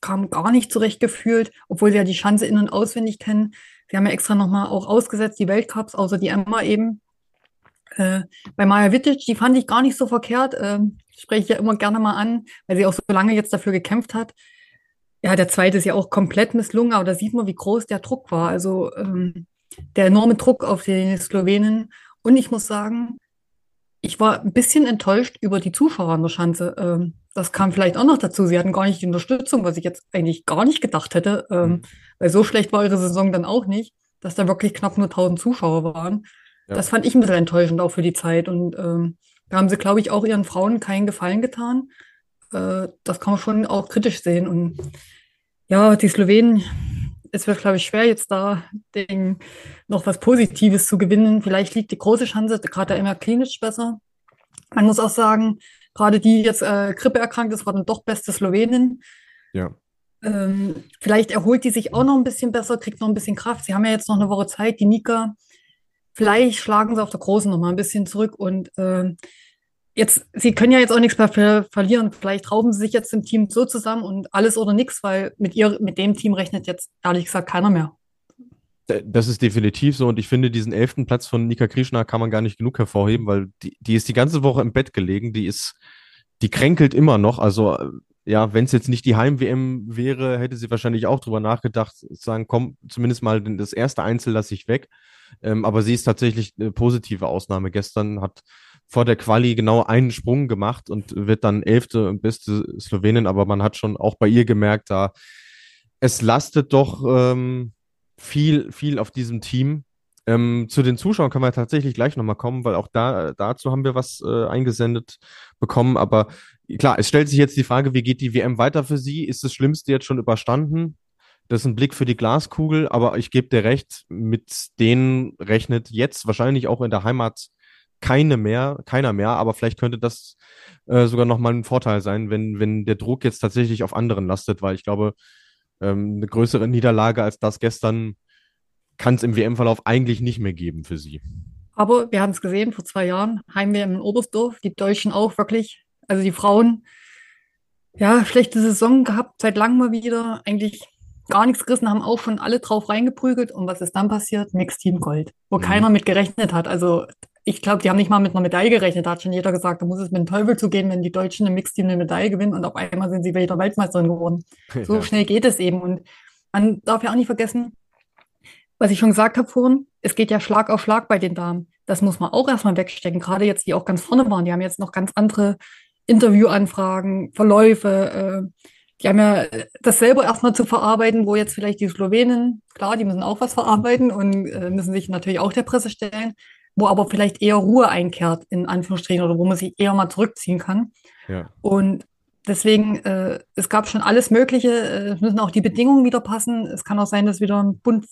kam gar nicht zurecht gefühlt, obwohl sie ja die Schanze in- und auswendig kennen. Sie haben ja extra nochmal auch ausgesetzt, die Weltcups, außer die Emma eben. Äh, bei Maja Wittic, die fand ich gar nicht so verkehrt. Äh, spreche ich ja immer gerne mal an, weil sie auch so lange jetzt dafür gekämpft hat. Ja, der zweite ist ja auch komplett misslungen, aber da sieht man, wie groß der Druck war. Also ähm, der enorme Druck auf die Slowenen. Und ich muss sagen, ich war ein bisschen enttäuscht über die Zuschauer an der Schanze. Ähm, das kam vielleicht auch noch dazu. Sie hatten gar nicht die Unterstützung, was ich jetzt eigentlich gar nicht gedacht hätte. Ähm, mhm. Weil so schlecht war ihre Saison dann auch nicht, dass da wirklich knapp nur 1000 Zuschauer waren. Ja. Das fand ich ein bisschen enttäuschend auch für die Zeit. Und ähm, da haben sie, glaube ich, auch ihren Frauen keinen Gefallen getan. Äh, das kann man schon auch kritisch sehen. Und ja, die Slowenen, es wird, glaube ich, schwer, jetzt da den, noch was Positives zu gewinnen. Vielleicht liegt die große Chance gerade immer klinisch besser. Man muss auch sagen, Gerade die jetzt äh, Grippe erkrankt ist, war dann doch beste Slowenin. Ja. Ähm, vielleicht erholt die sich auch noch ein bisschen besser, kriegt noch ein bisschen Kraft. Sie haben ja jetzt noch eine Woche Zeit, die Nika. Vielleicht schlagen sie auf der Großen noch mal ein bisschen zurück und äh, jetzt, sie können ja jetzt auch nichts mehr ver verlieren. Vielleicht rauben sie sich jetzt im Team so zusammen und alles oder nichts, weil mit ihr, mit dem Team rechnet jetzt ehrlich gesagt keiner mehr. Das ist definitiv so und ich finde, diesen elften Platz von Nika Krishna kann man gar nicht genug hervorheben, weil die, die ist die ganze Woche im Bett gelegen, die ist, die kränkelt immer noch. Also ja, wenn es jetzt nicht die Heim-WM wäre, hätte sie wahrscheinlich auch drüber nachgedacht, sagen, komm, zumindest mal das erste Einzel lasse ich weg. Ähm, aber sie ist tatsächlich eine positive Ausnahme. Gestern hat vor der Quali genau einen Sprung gemacht und wird dann elfte und beste Slowenin, aber man hat schon auch bei ihr gemerkt, da es lastet doch ähm, viel, viel auf diesem Team. Ähm, zu den Zuschauern können wir tatsächlich gleich nochmal kommen, weil auch da, dazu haben wir was äh, eingesendet bekommen. Aber klar, es stellt sich jetzt die Frage, wie geht die WM weiter für Sie? Ist das Schlimmste jetzt schon überstanden? Das ist ein Blick für die Glaskugel, aber ich gebe dir recht, mit denen rechnet jetzt wahrscheinlich auch in der Heimat keine mehr, keiner mehr, aber vielleicht könnte das äh, sogar nochmal ein Vorteil sein, wenn, wenn der Druck jetzt tatsächlich auf anderen lastet, weil ich glaube, ähm, eine größere Niederlage als das gestern kann es im WM-Verlauf eigentlich nicht mehr geben für sie. Aber wir haben es gesehen vor zwei Jahren, Heim-WM in Oberstdorf, die Deutschen auch wirklich, also die Frauen, ja, schlechte Saison gehabt, seit langem mal wieder, eigentlich gar nichts gerissen, haben auch schon alle drauf reingeprügelt. Und was ist dann passiert? Mixed Team Gold, wo mhm. keiner mit gerechnet hat. Also ich glaube, die haben nicht mal mit einer Medaille gerechnet. Da hat schon jeder gesagt, da muss es mit dem Teufel zugehen, wenn die Deutschen im Mixteam eine Medaille gewinnen und auf einmal sind sie wieder Weltmeisterin geworden. So ja. schnell geht es eben. Und man darf ja auch nicht vergessen, was ich schon gesagt habe vorhin, es geht ja Schlag auf Schlag bei den Damen. Das muss man auch erstmal wegstecken. Gerade jetzt, die auch ganz vorne waren, die haben jetzt noch ganz andere Interviewanfragen, Verläufe. Äh, die haben ja dasselbe erstmal zu verarbeiten, wo jetzt vielleicht die Slowenen, klar, die müssen auch was verarbeiten und äh, müssen sich natürlich auch der Presse stellen wo aber vielleicht eher Ruhe einkehrt, in Anführungsstrichen, oder wo man sich eher mal zurückziehen kann. Ja. Und deswegen, äh, es gab schon alles Mögliche, äh, es müssen auch die Bedingungen wieder passen. Es kann auch sein, dass wieder ein bunt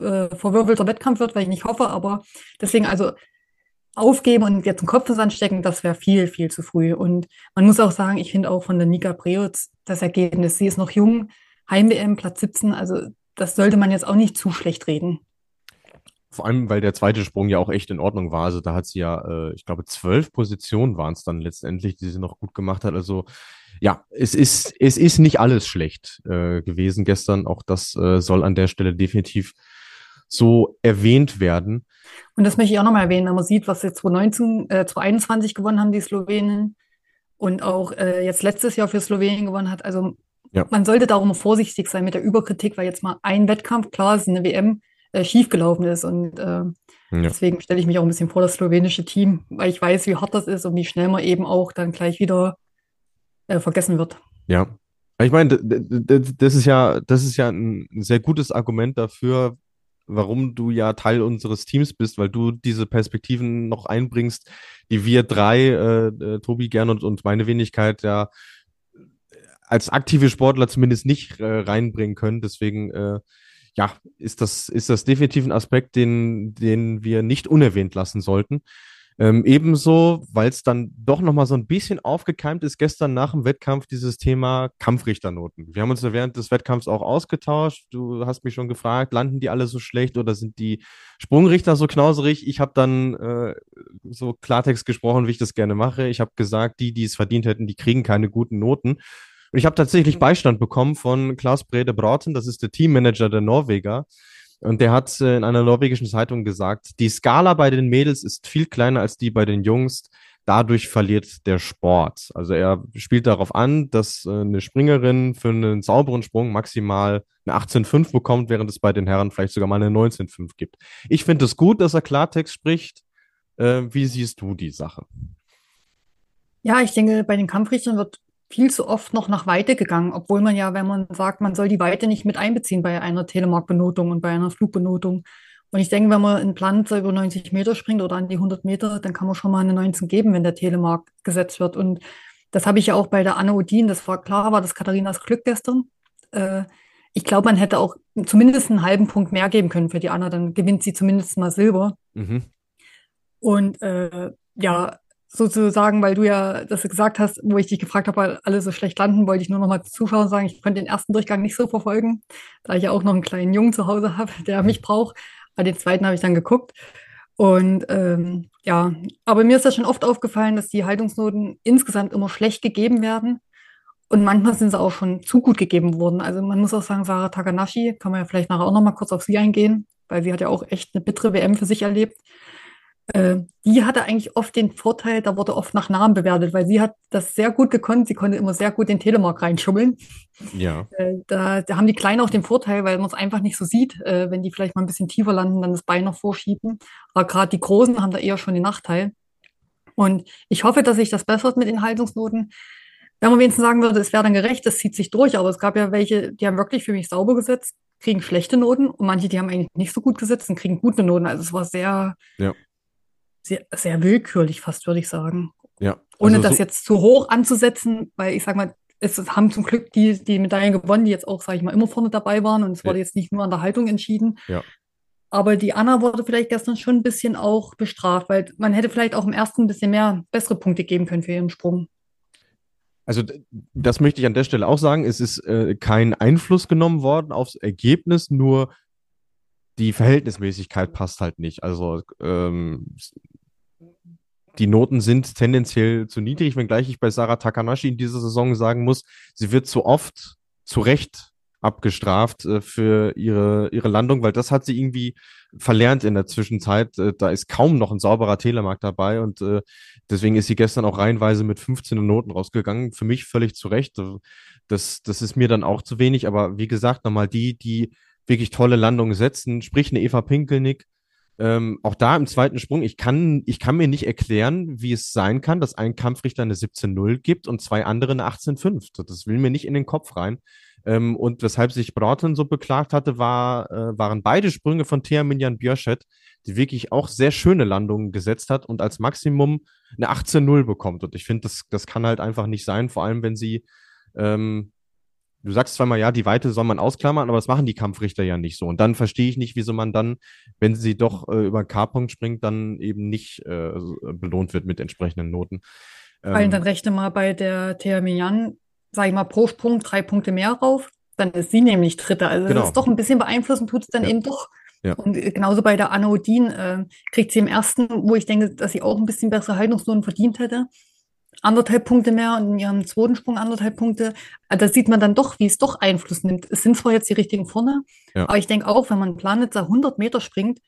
äh, verwirbelter Wettkampf wird, weil ich nicht hoffe, aber deswegen, also aufgeben und jetzt den Kopf ins Anstecken, das wäre viel, viel zu früh. Und man muss auch sagen, ich finde auch von der Nika Preutz das Ergebnis, sie ist noch jung, Heim-WM, Platz 17, also das sollte man jetzt auch nicht zu schlecht reden. Vor allem, weil der zweite Sprung ja auch echt in Ordnung war. Also da hat sie ja, äh, ich glaube, zwölf Positionen waren es dann letztendlich, die sie noch gut gemacht hat. Also ja, es ist, es ist nicht alles schlecht äh, gewesen gestern. Auch das äh, soll an der Stelle definitiv so erwähnt werden. Und das möchte ich auch nochmal erwähnen, wenn man sieht, was jetzt 2019, äh, 2021 gewonnen haben, die Slowenen und auch äh, jetzt letztes Jahr für Slowenien gewonnen hat. Also ja. man sollte darum vorsichtig sein mit der Überkritik, weil jetzt mal ein Wettkampf, klar, es ist eine WM, äh, schiefgelaufen ist. Und äh, ja. deswegen stelle ich mich auch ein bisschen vor das slowenische Team, weil ich weiß, wie hart das ist und wie schnell man eben auch dann gleich wieder äh, vergessen wird. Ja. Ich meine, das ist ja, das ist ja ein sehr gutes Argument dafür, warum du ja Teil unseres Teams bist, weil du diese Perspektiven noch einbringst, die wir drei, äh, äh Tobi Gern und, und meine Wenigkeit ja als aktive Sportler zumindest nicht äh, reinbringen können. Deswegen äh, ja, ist das, ist das definitiv ein Aspekt, den, den wir nicht unerwähnt lassen sollten. Ähm, ebenso, weil es dann doch nochmal so ein bisschen aufgekeimt ist, gestern nach dem Wettkampf dieses Thema Kampfrichternoten. Wir haben uns ja während des Wettkampfs auch ausgetauscht. Du hast mich schon gefragt, landen die alle so schlecht oder sind die Sprungrichter so knauserig? Ich habe dann äh, so Klartext gesprochen, wie ich das gerne mache. Ich habe gesagt, die, die es verdient hätten, die kriegen keine guten Noten. Und ich habe tatsächlich mhm. Beistand bekommen von Klaus Brede Brauten, das ist der Teammanager der Norweger. Und der hat äh, in einer norwegischen Zeitung gesagt, die Skala bei den Mädels ist viel kleiner als die bei den Jungs. Dadurch verliert der Sport. Also er spielt darauf an, dass äh, eine Springerin für einen sauberen Sprung maximal eine 18,5 bekommt, während es bei den Herren vielleicht sogar mal eine 19,5 gibt. Ich finde es gut, dass er Klartext spricht. Äh, wie siehst du die Sache? Ja, ich denke, bei den Kampfrichtern wird viel zu oft noch nach Weite gegangen, obwohl man ja, wenn man sagt, man soll die Weite nicht mit einbeziehen bei einer Telemark-Benotung und bei einer Flugbenotung. Und ich denke, wenn man in Planzer über 90 Meter springt oder an die 100 Meter, dann kann man schon mal eine 19 geben, wenn der Telemark gesetzt wird. Und das habe ich ja auch bei der Anne Odin, das war klar, war das Katharinas Glück gestern. Äh, ich glaube, man hätte auch zumindest einen halben Punkt mehr geben können für die Anna, dann gewinnt sie zumindest mal Silber. Mhm. Und äh, ja, sozusagen, weil du ja das gesagt hast, wo ich dich gefragt habe, weil alle so schlecht landen, wollte ich nur noch mal Zuschauern sagen, ich konnte den ersten Durchgang nicht so verfolgen, da ich ja auch noch einen kleinen Jungen zu Hause habe, der mich braucht. Aber den zweiten habe ich dann geguckt. Und ähm, ja, aber mir ist das schon oft aufgefallen, dass die Haltungsnoten insgesamt immer schlecht gegeben werden. Und manchmal sind sie auch schon zu gut gegeben worden. Also man muss auch sagen, Sarah Takanashi, kann man ja vielleicht nachher auch noch mal kurz auf sie eingehen, weil sie hat ja auch echt eine bittere WM für sich erlebt. Äh, die hatte eigentlich oft den Vorteil, da wurde oft nach Namen bewertet, weil sie hat das sehr gut gekonnt. Sie konnte immer sehr gut den Telemark reinschummeln. Ja. Äh, da, da haben die Kleinen auch den Vorteil, weil man es einfach nicht so sieht, äh, wenn die vielleicht mal ein bisschen tiefer landen, dann das Bein noch vorschieben. Aber gerade die Großen haben da eher schon den Nachteil. Und ich hoffe, dass sich das bessert mit den Haltungsnoten. Wenn man wenigstens sagen würde, es wäre dann gerecht, das zieht sich durch, aber es gab ja welche, die haben wirklich für mich sauber gesetzt, kriegen schlechte Noten und manche, die haben eigentlich nicht so gut gesetzt und kriegen gute Noten. Also es war sehr, Ja. Sehr, sehr willkürlich fast, würde ich sagen. Ja. Ohne Also das so- jetzt zu hoch anzusetzen, weil ich sag mal, es haben zum Glück die, die Medaillen gewonnen, die jetzt auch, sage ich mal, immer vorne dabei waren und es wurde Ja. jetzt nicht nur an der Haltung entschieden. Ja. Aber die Anna wurde vielleicht gestern schon ein bisschen auch bestraft, weil man hätte vielleicht auch im ersten ein bisschen mehr bessere Punkte geben können für ihren Sprung. Also das möchte ich an der Stelle auch sagen. Es ist äh, kein Einfluss genommen worden aufs Ergebnis, nur die Verhältnismäßigkeit passt halt nicht. Also ähm, die Noten sind tendenziell zu niedrig, wenngleich ich bei Sarah Takanashi in dieser Saison sagen muss, sie wird zu oft zu Recht abgestraft äh, für ihre, ihre Landung, weil das hat sie irgendwie verlernt in der Zwischenzeit. Äh, da ist kaum noch ein sauberer Telemark dabei und äh, deswegen ist sie gestern auch reihenweise mit 15 Noten rausgegangen. Für mich völlig zu Recht. Äh, Das, das ist mir dann auch zu wenig, aber wie gesagt, nochmal die, die wirklich tolle Landungen setzen, sprich eine Eva Pinkelnick, ähm, auch da im zweiten Sprung, ich kann, ich kann mir nicht erklären, wie es sein kann, dass ein Kampfrichter eine 17-0 gibt und zwei andere eine 18-5. Das will mir nicht in den Kopf rein. Ähm, und weshalb sich Broughton so beklagt hatte, war, äh, waren beide Sprünge von Thea Minjan Björschet, die wirklich auch sehr schöne Landungen gesetzt hat und als Maximum eine 18-0 bekommt. Und ich finde, das, das kann halt einfach nicht sein, vor allem wenn sie, ähm, du sagst zweimal, ja, die Weite soll man ausklammern, aber das machen die Kampfrichter ja nicht so. Und dann verstehe ich nicht, wieso man dann, wenn sie doch äh, über K-Punkt springt, dann eben nicht äh, so- belohnt wird mit entsprechenden Noten. Vor allem Ähm, dann rechne mal bei der Thea Mignan, sage ich mal, pro Sprung drei Punkte mehr rauf. Dann ist sie nämlich Dritte. Also Genau. das ist doch ein bisschen beeinflussen, tut es dann Ja. eben doch. Ja. Und äh, genauso bei der Anna Odin äh, kriegt sie im ersten, wo ich denke, dass sie auch ein bisschen bessere Haltungsnoten verdient hätte, anderthalb Punkte mehr und in ihrem zweiten Sprung anderthalb Punkte. Äh, Da sieht man dann doch, wie es doch Einfluss nimmt. Es sind zwar jetzt die richtigen vorne, Ja. aber ich denke auch, wenn man Planitzer 100 Meter springt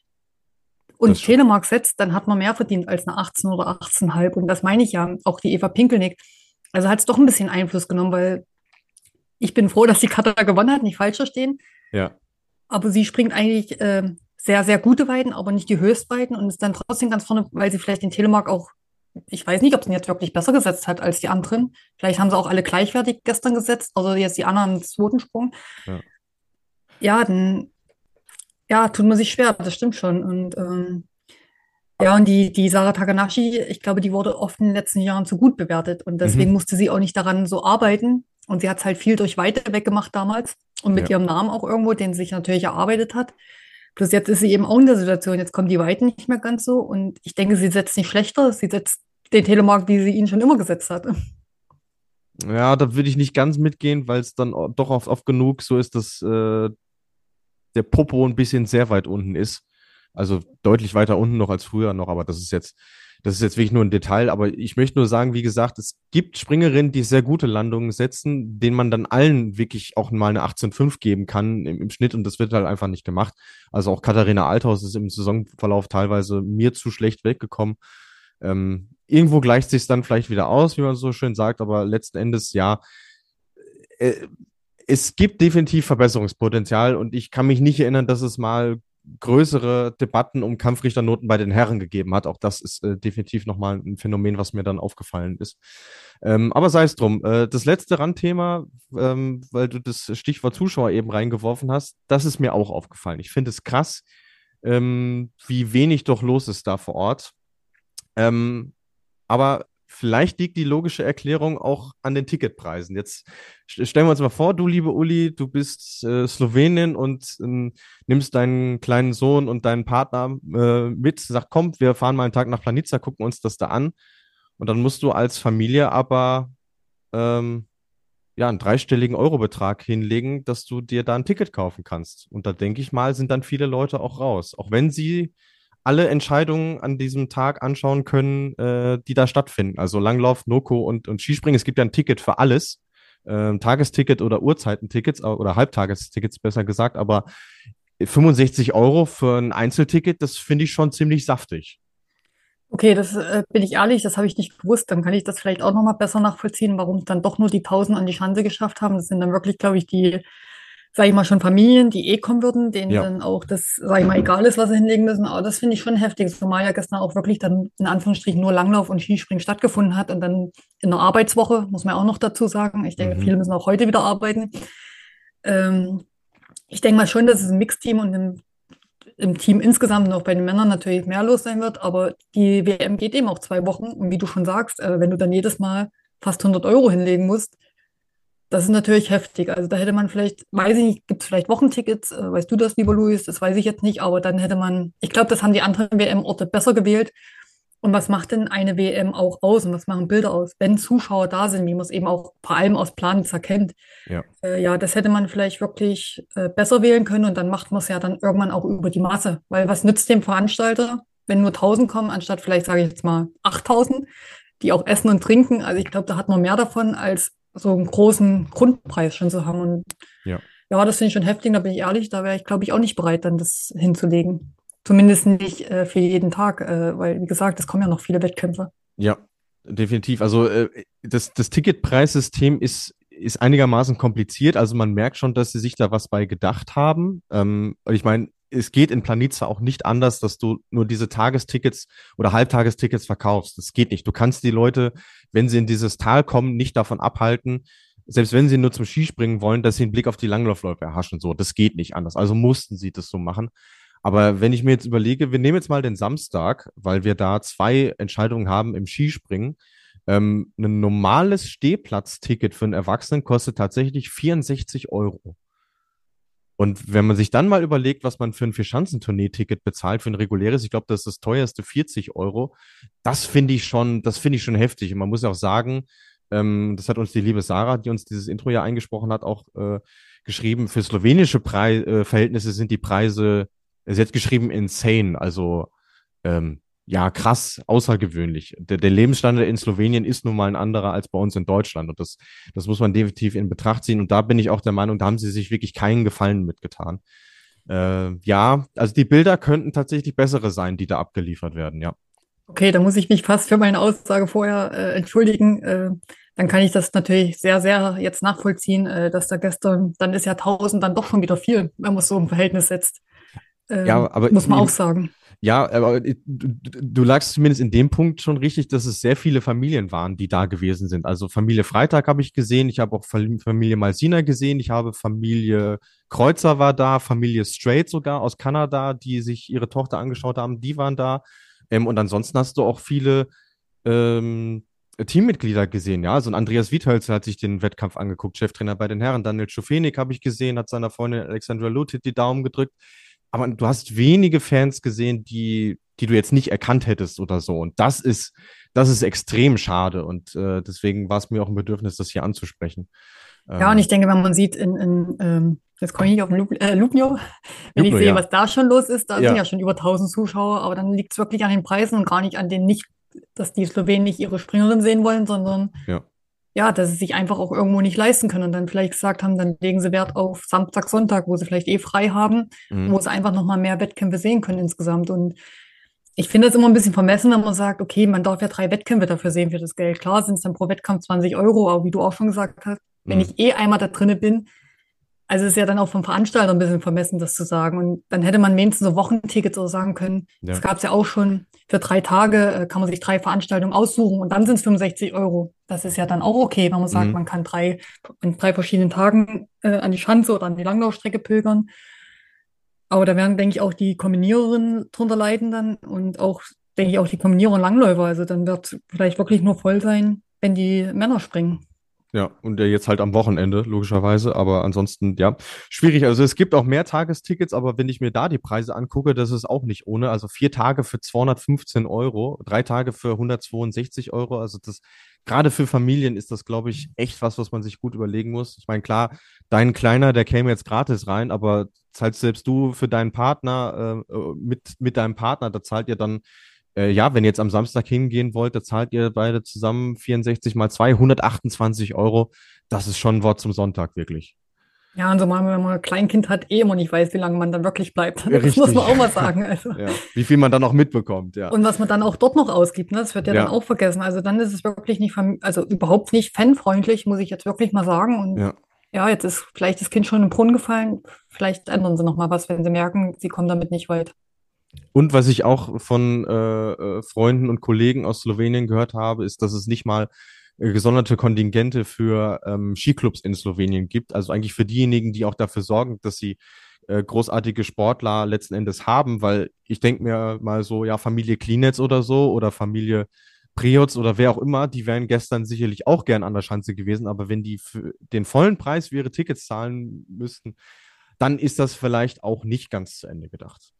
und. Telemark setzt, dann hat man mehr verdient als eine 18 oder 18,5. Und das meine ich ja, auch die Eva Pinkelnick. Also hat es doch ein bisschen Einfluss genommen, weil ich bin froh, dass die Kata gewonnen hat, nicht falsch verstehen. ja. Aber sie springt eigentlich ähm, sehr, sehr gute Weiten, aber nicht die Höchstweiten und ist dann trotzdem ganz vorne, weil sie vielleicht den Telemark auch, ich weiß nicht, ob sie ihn jetzt wirklich besser gesetzt hat als die anderen. Vielleicht haben sie auch alle gleichwertig gestern gesetzt, also jetzt die anderen zweiten Sprung. Ja. Ja, dann, ja, tut man sich schwer, das stimmt schon. Und ähm, ja, und die, die Sarah Takanashi, ich glaube, die wurde oft in den letzten Jahren zu gut bewertet und deswegen Mhm. musste sie auch nicht daran so arbeiten. Und sie hat es halt viel durch Weite weggemacht damals und mit Ja. ihrem Namen auch irgendwo, den sie sich natürlich erarbeitet hat. Bloß jetzt ist sie eben auch in der Situation, jetzt kommen die Weiten nicht mehr ganz so und ich denke, sie setzt nicht schlechter, sie setzt den Telemark, wie sie ihn schon immer gesetzt hat. Ja, da würde ich nicht ganz mitgehen, weil es dann doch oft, oft genug so ist, dass äh, der Popo ein bisschen sehr weit unten ist. Also deutlich weiter unten noch als früher noch, aber das ist jetzt, das ist jetzt wirklich nur ein Detail. Aber ich möchte nur sagen, wie gesagt, es gibt Springerinnen, die sehr gute Landungen setzen, denen man dann allen wirklich auch mal eine 18,5 geben kann im, im Schnitt und das wird halt einfach nicht gemacht. Also auch Katharina Althaus ist im Saisonverlauf teilweise mir zu schlecht weggekommen. Ähm, irgendwo gleicht sich dann vielleicht wieder aus, wie man so schön sagt, aber letzten Endes ja. Äh, es gibt definitiv Verbesserungspotenzial und ich kann mich nicht erinnern, dass es mal größere Debatten um Kampfrichternoten bei den Herren gegeben hat. Auch das ist äh, definitiv nochmal ein Phänomen, was mir dann aufgefallen ist. Ähm, aber sei es drum. Äh, das letzte Randthema, ähm, weil du das Stichwort Zuschauer eben reingeworfen hast, das ist mir auch aufgefallen. Ich finde es krass, ähm, wie wenig doch los ist da vor Ort. Ähm, aber vielleicht liegt die logische Erklärung auch an den Ticketpreisen. Jetzt st- stellen wir uns mal vor, du liebe Uli, du bist äh, Slowenin und ähm, nimmst deinen kleinen Sohn und deinen Partner äh, mit, sag, kommt, wir fahren mal einen Tag nach Planica, gucken uns das da an. Und dann musst du als Familie aber ähm, ja, einen dreistelligen Eurobetrag hinlegen, dass du dir da ein Ticket kaufen kannst. Und da denke ich mal, sind dann viele Leute auch raus. Auch wenn sie alle Entscheidungen an diesem Tag anschauen können, äh, die da stattfinden. Also Langlauf, Noko und, und Skispringen. Es gibt ja ein Ticket für alles. Ähm, Tagesticket oder Uhrzeitentickets oder Halbtagestickets besser gesagt. Aber 65 Euro für ein Einzelticket, das finde ich schon ziemlich saftig. Okay, das äh, bin ich ehrlich, das habe ich nicht gewusst. Dann kann ich das vielleicht auch noch mal besser nachvollziehen, warum dann doch nur die 1000 an die Schanze geschafft haben. Das sind dann wirklich, glaube ich, die, sage ich mal, schon Familien, die eh kommen würden, denen Ja. dann auch das, sage ich mal, egal ist, was sie hinlegen müssen. Aber das finde ich schon heftig, zumal ja gestern auch wirklich dann in Anführungsstrichen nur Langlauf und Skispringen stattgefunden hat und dann in der Arbeitswoche, muss man auch noch dazu sagen. Ich denke, Mhm. viele müssen auch heute wieder arbeiten. Ähm, ich denke mal schon, dass es ein Mixteam und im, im Team insgesamt noch bei den Männern natürlich mehr los sein wird, aber die WM geht eben auch zwei Wochen. Und wie du schon sagst, äh, wenn du dann jedes Mal fast 100 Euro hinlegen musst, das ist natürlich heftig. Also da hätte man vielleicht, weiß ich nicht, gibt es vielleicht Wochentickets, äh, weißt du das, lieber Luis? Das weiß ich jetzt nicht, aber dann hätte man, ich glaube, das haben die anderen WM-Orte besser gewählt. Und was macht denn eine WM auch aus und was machen Bilder aus, wenn Zuschauer da sind, wie man es eben auch vor allem aus Planitz erkennt? Ja. Äh, ja, das hätte man vielleicht wirklich äh, besser wählen können und dann macht man es ja dann irgendwann auch über die Masse. Weil was nützt dem Veranstalter, wenn nur 1000 kommen, anstatt vielleicht, sage ich jetzt mal, 8000, die auch essen und trinken? Also ich glaube, da hat man mehr davon, als so einen großen Grundpreis schon zu haben. Und Ja. ja, das finde ich schon heftig, da bin ich ehrlich, da wäre ich, glaube ich, auch nicht bereit, dann das hinzulegen. Zumindest nicht äh, für jeden Tag, äh, weil, wie gesagt, es kommen ja noch viele Wettkämpfe. Ja, definitiv. Also äh, das, das Ticketpreissystem ist, ist einigermaßen kompliziert. Also man merkt schon, dass sie sich da was bei gedacht haben. Ähm, ich meine, es geht in Planica auch nicht anders, dass du nur diese Tagestickets oder Halbtagestickets verkaufst. Das geht nicht. Du kannst die Leute, wenn sie in dieses Tal kommen, nicht davon abhalten, selbst wenn sie nur zum Skispringen wollen, dass sie einen Blick auf die Langlaufläufe erhaschen. So, das geht nicht anders. Also mussten sie das so machen. Aber wenn ich mir jetzt überlege, wir nehmen jetzt mal den Samstag, weil wir da zwei Entscheidungen haben im Skispringen. Ähm, ein normales Stehplatzticket für einen Erwachsenen kostet tatsächlich 64 Euro. Und wenn man sich dann mal überlegt, was man für ein Vierschanzentournee-Ticket bezahlt, für ein reguläres, ich glaube, das ist das teuerste 40 Euro. Das finde ich schon, das finde ich schon heftig. Und man muss ja auch sagen, ähm, das hat uns die liebe Sarah, die uns dieses Intro ja eingesprochen hat, auch äh, geschrieben. Für slowenische Prei äh, Verhältnisse sind die Preise, sie hat geschrieben, insane. Also ähm, ja, krass, außergewöhnlich. Der, der Lebensstandard in Slowenien ist nun mal ein anderer als bei uns in Deutschland. Und das, das muss man definitiv in Betracht ziehen. Und da bin ich auch der Meinung, da haben sie sich wirklich keinen Gefallen mitgetan. Äh, ja, also die Bilder könnten tatsächlich bessere sein, die da abgeliefert werden, ja. Okay, da muss ich mich fast für meine Aussage vorher äh, entschuldigen. Äh, dann kann ich das natürlich sehr, sehr jetzt nachvollziehen, äh, dass da gestern, dann ist ja 1000 dann doch schon wieder viel, wenn man es so im Verhältnis setzt. Ähm, Ja, aber muss man auch sagen. Ja, aber du, lagst zumindest in dem Punkt schon richtig, dass es sehr viele Familien waren, die da gewesen sind. Also Familie Freitag habe ich gesehen, ich habe auch Fam- Familie Malsina gesehen, ich habe Familie Kreuzer war da, Familie Strait sogar aus Kanada, die sich ihre Tochter angeschaut haben, die waren da. Ähm, und ansonsten hast du auch viele ähm, Teammitglieder gesehen, ja. Also Andreas Wiethölzer hat sich den Wettkampf angeguckt, Cheftrainer bei den Herren. Daniel Schofenik habe ich gesehen, hat seiner Freundin Alexandra Lutit die Daumen gedrückt aber du hast wenige Fans gesehen, die, die du jetzt nicht erkannt hättest oder so. Und das ist, das ist extrem schade. Und äh, deswegen war es mir auch ein Bedürfnis, das hier anzusprechen. Ja, und ich denke, wenn man sieht, in, in ähm, jetzt komme ich nicht auf den Lup äh, Lupno, wenn ich Lupno, sehe, ja. was da schon los ist, da Ja. sind ja schon über 1000 Zuschauer, aber dann liegt es wirklich an den Preisen und gar nicht an den nicht, dass die Slowenen nicht ihre Springerin sehen wollen, sondern Ja. Ja, dass sie sich einfach auch irgendwo nicht leisten können und dann vielleicht gesagt haben, dann legen sie Wert auf Samstag, Sonntag, wo sie vielleicht eh frei haben, Mhm. wo sie einfach nochmal mehr Wettkämpfe sehen können insgesamt. Und ich finde es immer ein bisschen vermessen, wenn man sagt, okay, man darf ja drei Wettkämpfe dafür sehen für das Geld. Klar sind es dann pro Wettkampf 20 Euro, aber wie du auch schon gesagt hast, wenn Mhm. ich eh einmal da drinne bin, also ist ja dann auch vom Veranstalter ein bisschen vermessen, das zu sagen. Und dann hätte man wenigstens so Wochentickets so sagen können. Ja. Das gab es ja auch schon. Für drei Tage äh, kann man sich drei Veranstaltungen aussuchen und dann sind es 65 Euro. Das ist ja dann auch okay, wenn man sagt, Mhm. man kann drei an drei verschiedenen Tagen äh, an die Schanze oder an die Langlaufstrecke pilgern. Aber da werden, denke ich, auch die Kombiniererinnen drunter leiden dann und auch, denke ich, auch die Kombinierer und Langläufer. Also dann wird vielleicht wirklich nur voll sein, wenn die Männer springen. Ja, und der jetzt halt am Wochenende, logischerweise. Aber ansonsten, ja, schwierig. Also es gibt auch mehr Tagestickets, aber wenn ich mir da die Preise angucke, das ist auch nicht ohne. Also vier Tage für 215 Euro, drei Tage für 162 Euro. Also das, gerade für Familien ist das, glaube ich, echt was, was man sich gut überlegen muss. Ich meine, klar, dein Kleiner, der käme jetzt gratis rein, aber zahlst selbst du für deinen Partner, äh, mit, mit deinem Partner, da zahlt ihr dann äh, ja, wenn ihr jetzt am Samstag hingehen wollt, da zahlt ihr beide zusammen 64 mal 2, 128 Euro. Das ist schon ein Wort zum Sonntag, wirklich. Ja, und so mal, wenn man ein Kleinkind hat, eh immer nicht weiß, wie lange man dann wirklich bleibt. Das Richtig. muss man auch mal sagen. (laughs) Also. Ja. Wie viel man dann auch mitbekommt, ja. Und was man dann auch dort noch ausgibt, ne? das wird ja, ja. dann auch vergessen. Also dann ist es wirklich nicht, also überhaupt nicht fanfreundlich, muss ich jetzt wirklich mal sagen. Und ja. ja, jetzt ist vielleicht das Kind schon im Brunnen gefallen. Vielleicht ändern sie noch mal was, wenn sie merken, sie kommen damit nicht weit. Und was ich auch von äh, äh, Freunden und Kollegen aus Slowenien gehört habe, ist, dass es nicht mal äh, gesonderte Kontingente für ähm, Skiclubs in Slowenien gibt. Also eigentlich für diejenigen, die auch dafür sorgen, dass sie äh, großartige Sportler letzten Endes haben, weil ich denke mir mal so, ja, Familie Klinetz oder so oder Familie Preots oder wer auch immer, die wären gestern sicherlich auch gern an der Schanze gewesen, aber wenn die für den vollen Preis für ihre Tickets zahlen müssten, dann ist das vielleicht auch nicht ganz zu Ende gedacht.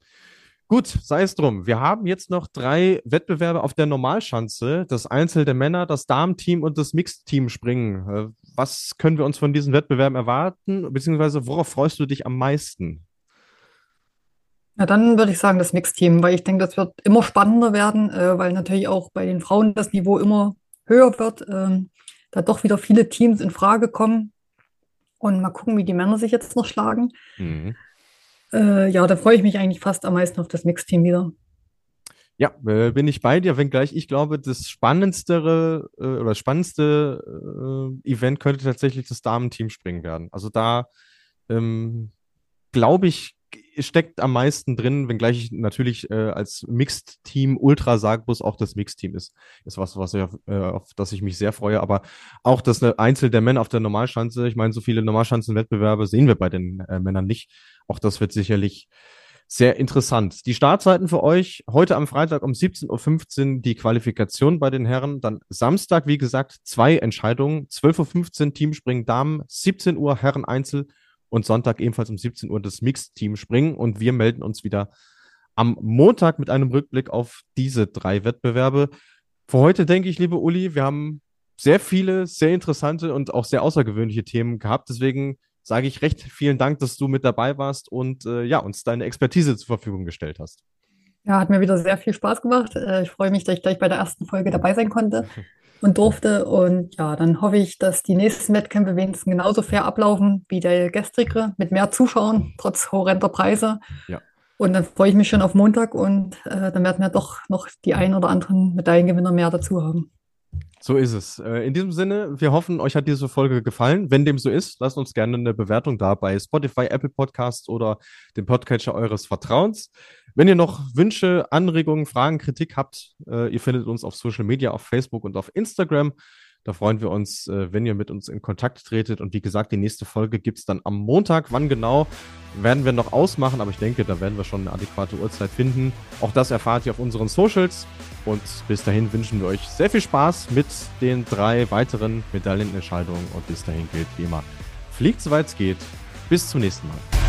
Gut, sei es drum. Wir haben jetzt noch drei Wettbewerbe auf der Normalschanze. Das Einzel der Männer, das Damenteam und das Mixed-Team springen. Äh, was können wir uns von diesen Wettbewerben erwarten? Beziehungsweise worauf freust du dich am meisten? Ja, dann würde ich sagen, das Mixed-Team, weil ich denke, das wird immer spannender werden, äh, weil natürlich auch bei den Frauen das Niveau immer höher wird, ähm, da doch wieder viele Teams in Frage kommen. Und mal gucken, wie die Männer sich jetzt noch schlagen. Mhm. Äh, ja, da freue ich mich eigentlich fast am meisten auf das Mixteam wieder. Ja, äh, bin ich bei dir, wenngleich ich glaube, das spannendste äh, oder spannendste äh, Event könnte tatsächlich das Damenteam springen werden. Also da ähm, glaube ich, steckt am meisten drin, wenngleich ich natürlich äh, als Mixed-Team ultra Sargbus auch das Mixed-Team ist. Ist was, was ich, äh, auf das ich mich sehr freue. Aber auch das Einzel der Männer auf der Normalschanze, ich meine, so viele Normalschanzenwettbewerbe sehen wir bei den äh, Männern nicht. Auch das wird sicherlich sehr interessant. Die Startzeiten für euch heute am Freitag um 17.15 Uhr die Qualifikation bei den Herren. Dann Samstag, wie gesagt, zwei Entscheidungen. 12.15 Uhr Teamspringen Damen, 17 Uhr Herren Einzel und Sonntag ebenfalls um 17 Uhr das Mixed-Team springen. Und wir melden uns wieder am Montag mit einem Rückblick auf diese drei Wettbewerbe. Für heute denke ich, liebe Uli, wir haben sehr viele, sehr interessante und auch sehr außergewöhnliche Themen gehabt. Deswegen sage ich recht vielen Dank, dass du mit dabei warst und äh, ja, uns deine Expertise zur Verfügung gestellt hast. Ja, hat mir wieder sehr viel Spaß gemacht. Äh, ich freue mich, dass ich gleich bei der ersten Folge dabei sein konnte. (laughs) und durfte. Und ja, dann hoffe ich, dass die nächsten Wettkämpfe wenigstens genauso fair ablaufen wie der gestrige, mit mehr Zuschauern, trotz horrender Preise. Ja. Und dann freue ich mich schon auf Montag und äh, dann werden wir doch noch die ein oder anderen Medaillengewinner mehr dazu haben. So ist es. Äh, in diesem Sinne, wir hoffen, euch hat diese Folge gefallen. Wenn dem so ist, lasst uns gerne eine Bewertung da bei Spotify, Apple Podcasts oder dem Podcatcher eures Vertrauens. Wenn ihr noch Wünsche, Anregungen, Fragen, Kritik habt, äh, ihr findet uns auf Social Media, auf Facebook und auf Instagram. Da freuen wir uns, äh, wenn ihr mit uns in Kontakt tretet. Und wie gesagt, die nächste Folge gibt es dann am Montag. Wann genau, werden wir noch ausmachen, aber ich denke, da werden wir schon eine adäquate Uhrzeit finden. Auch das erfahrt ihr auf unseren Socials. Und bis dahin wünschen wir euch sehr viel Spaß mit den drei weiteren Medaillenentscheidungen. Und bis dahin gilt wie immer, fliegt soweit es geht. Bis zum nächsten Mal.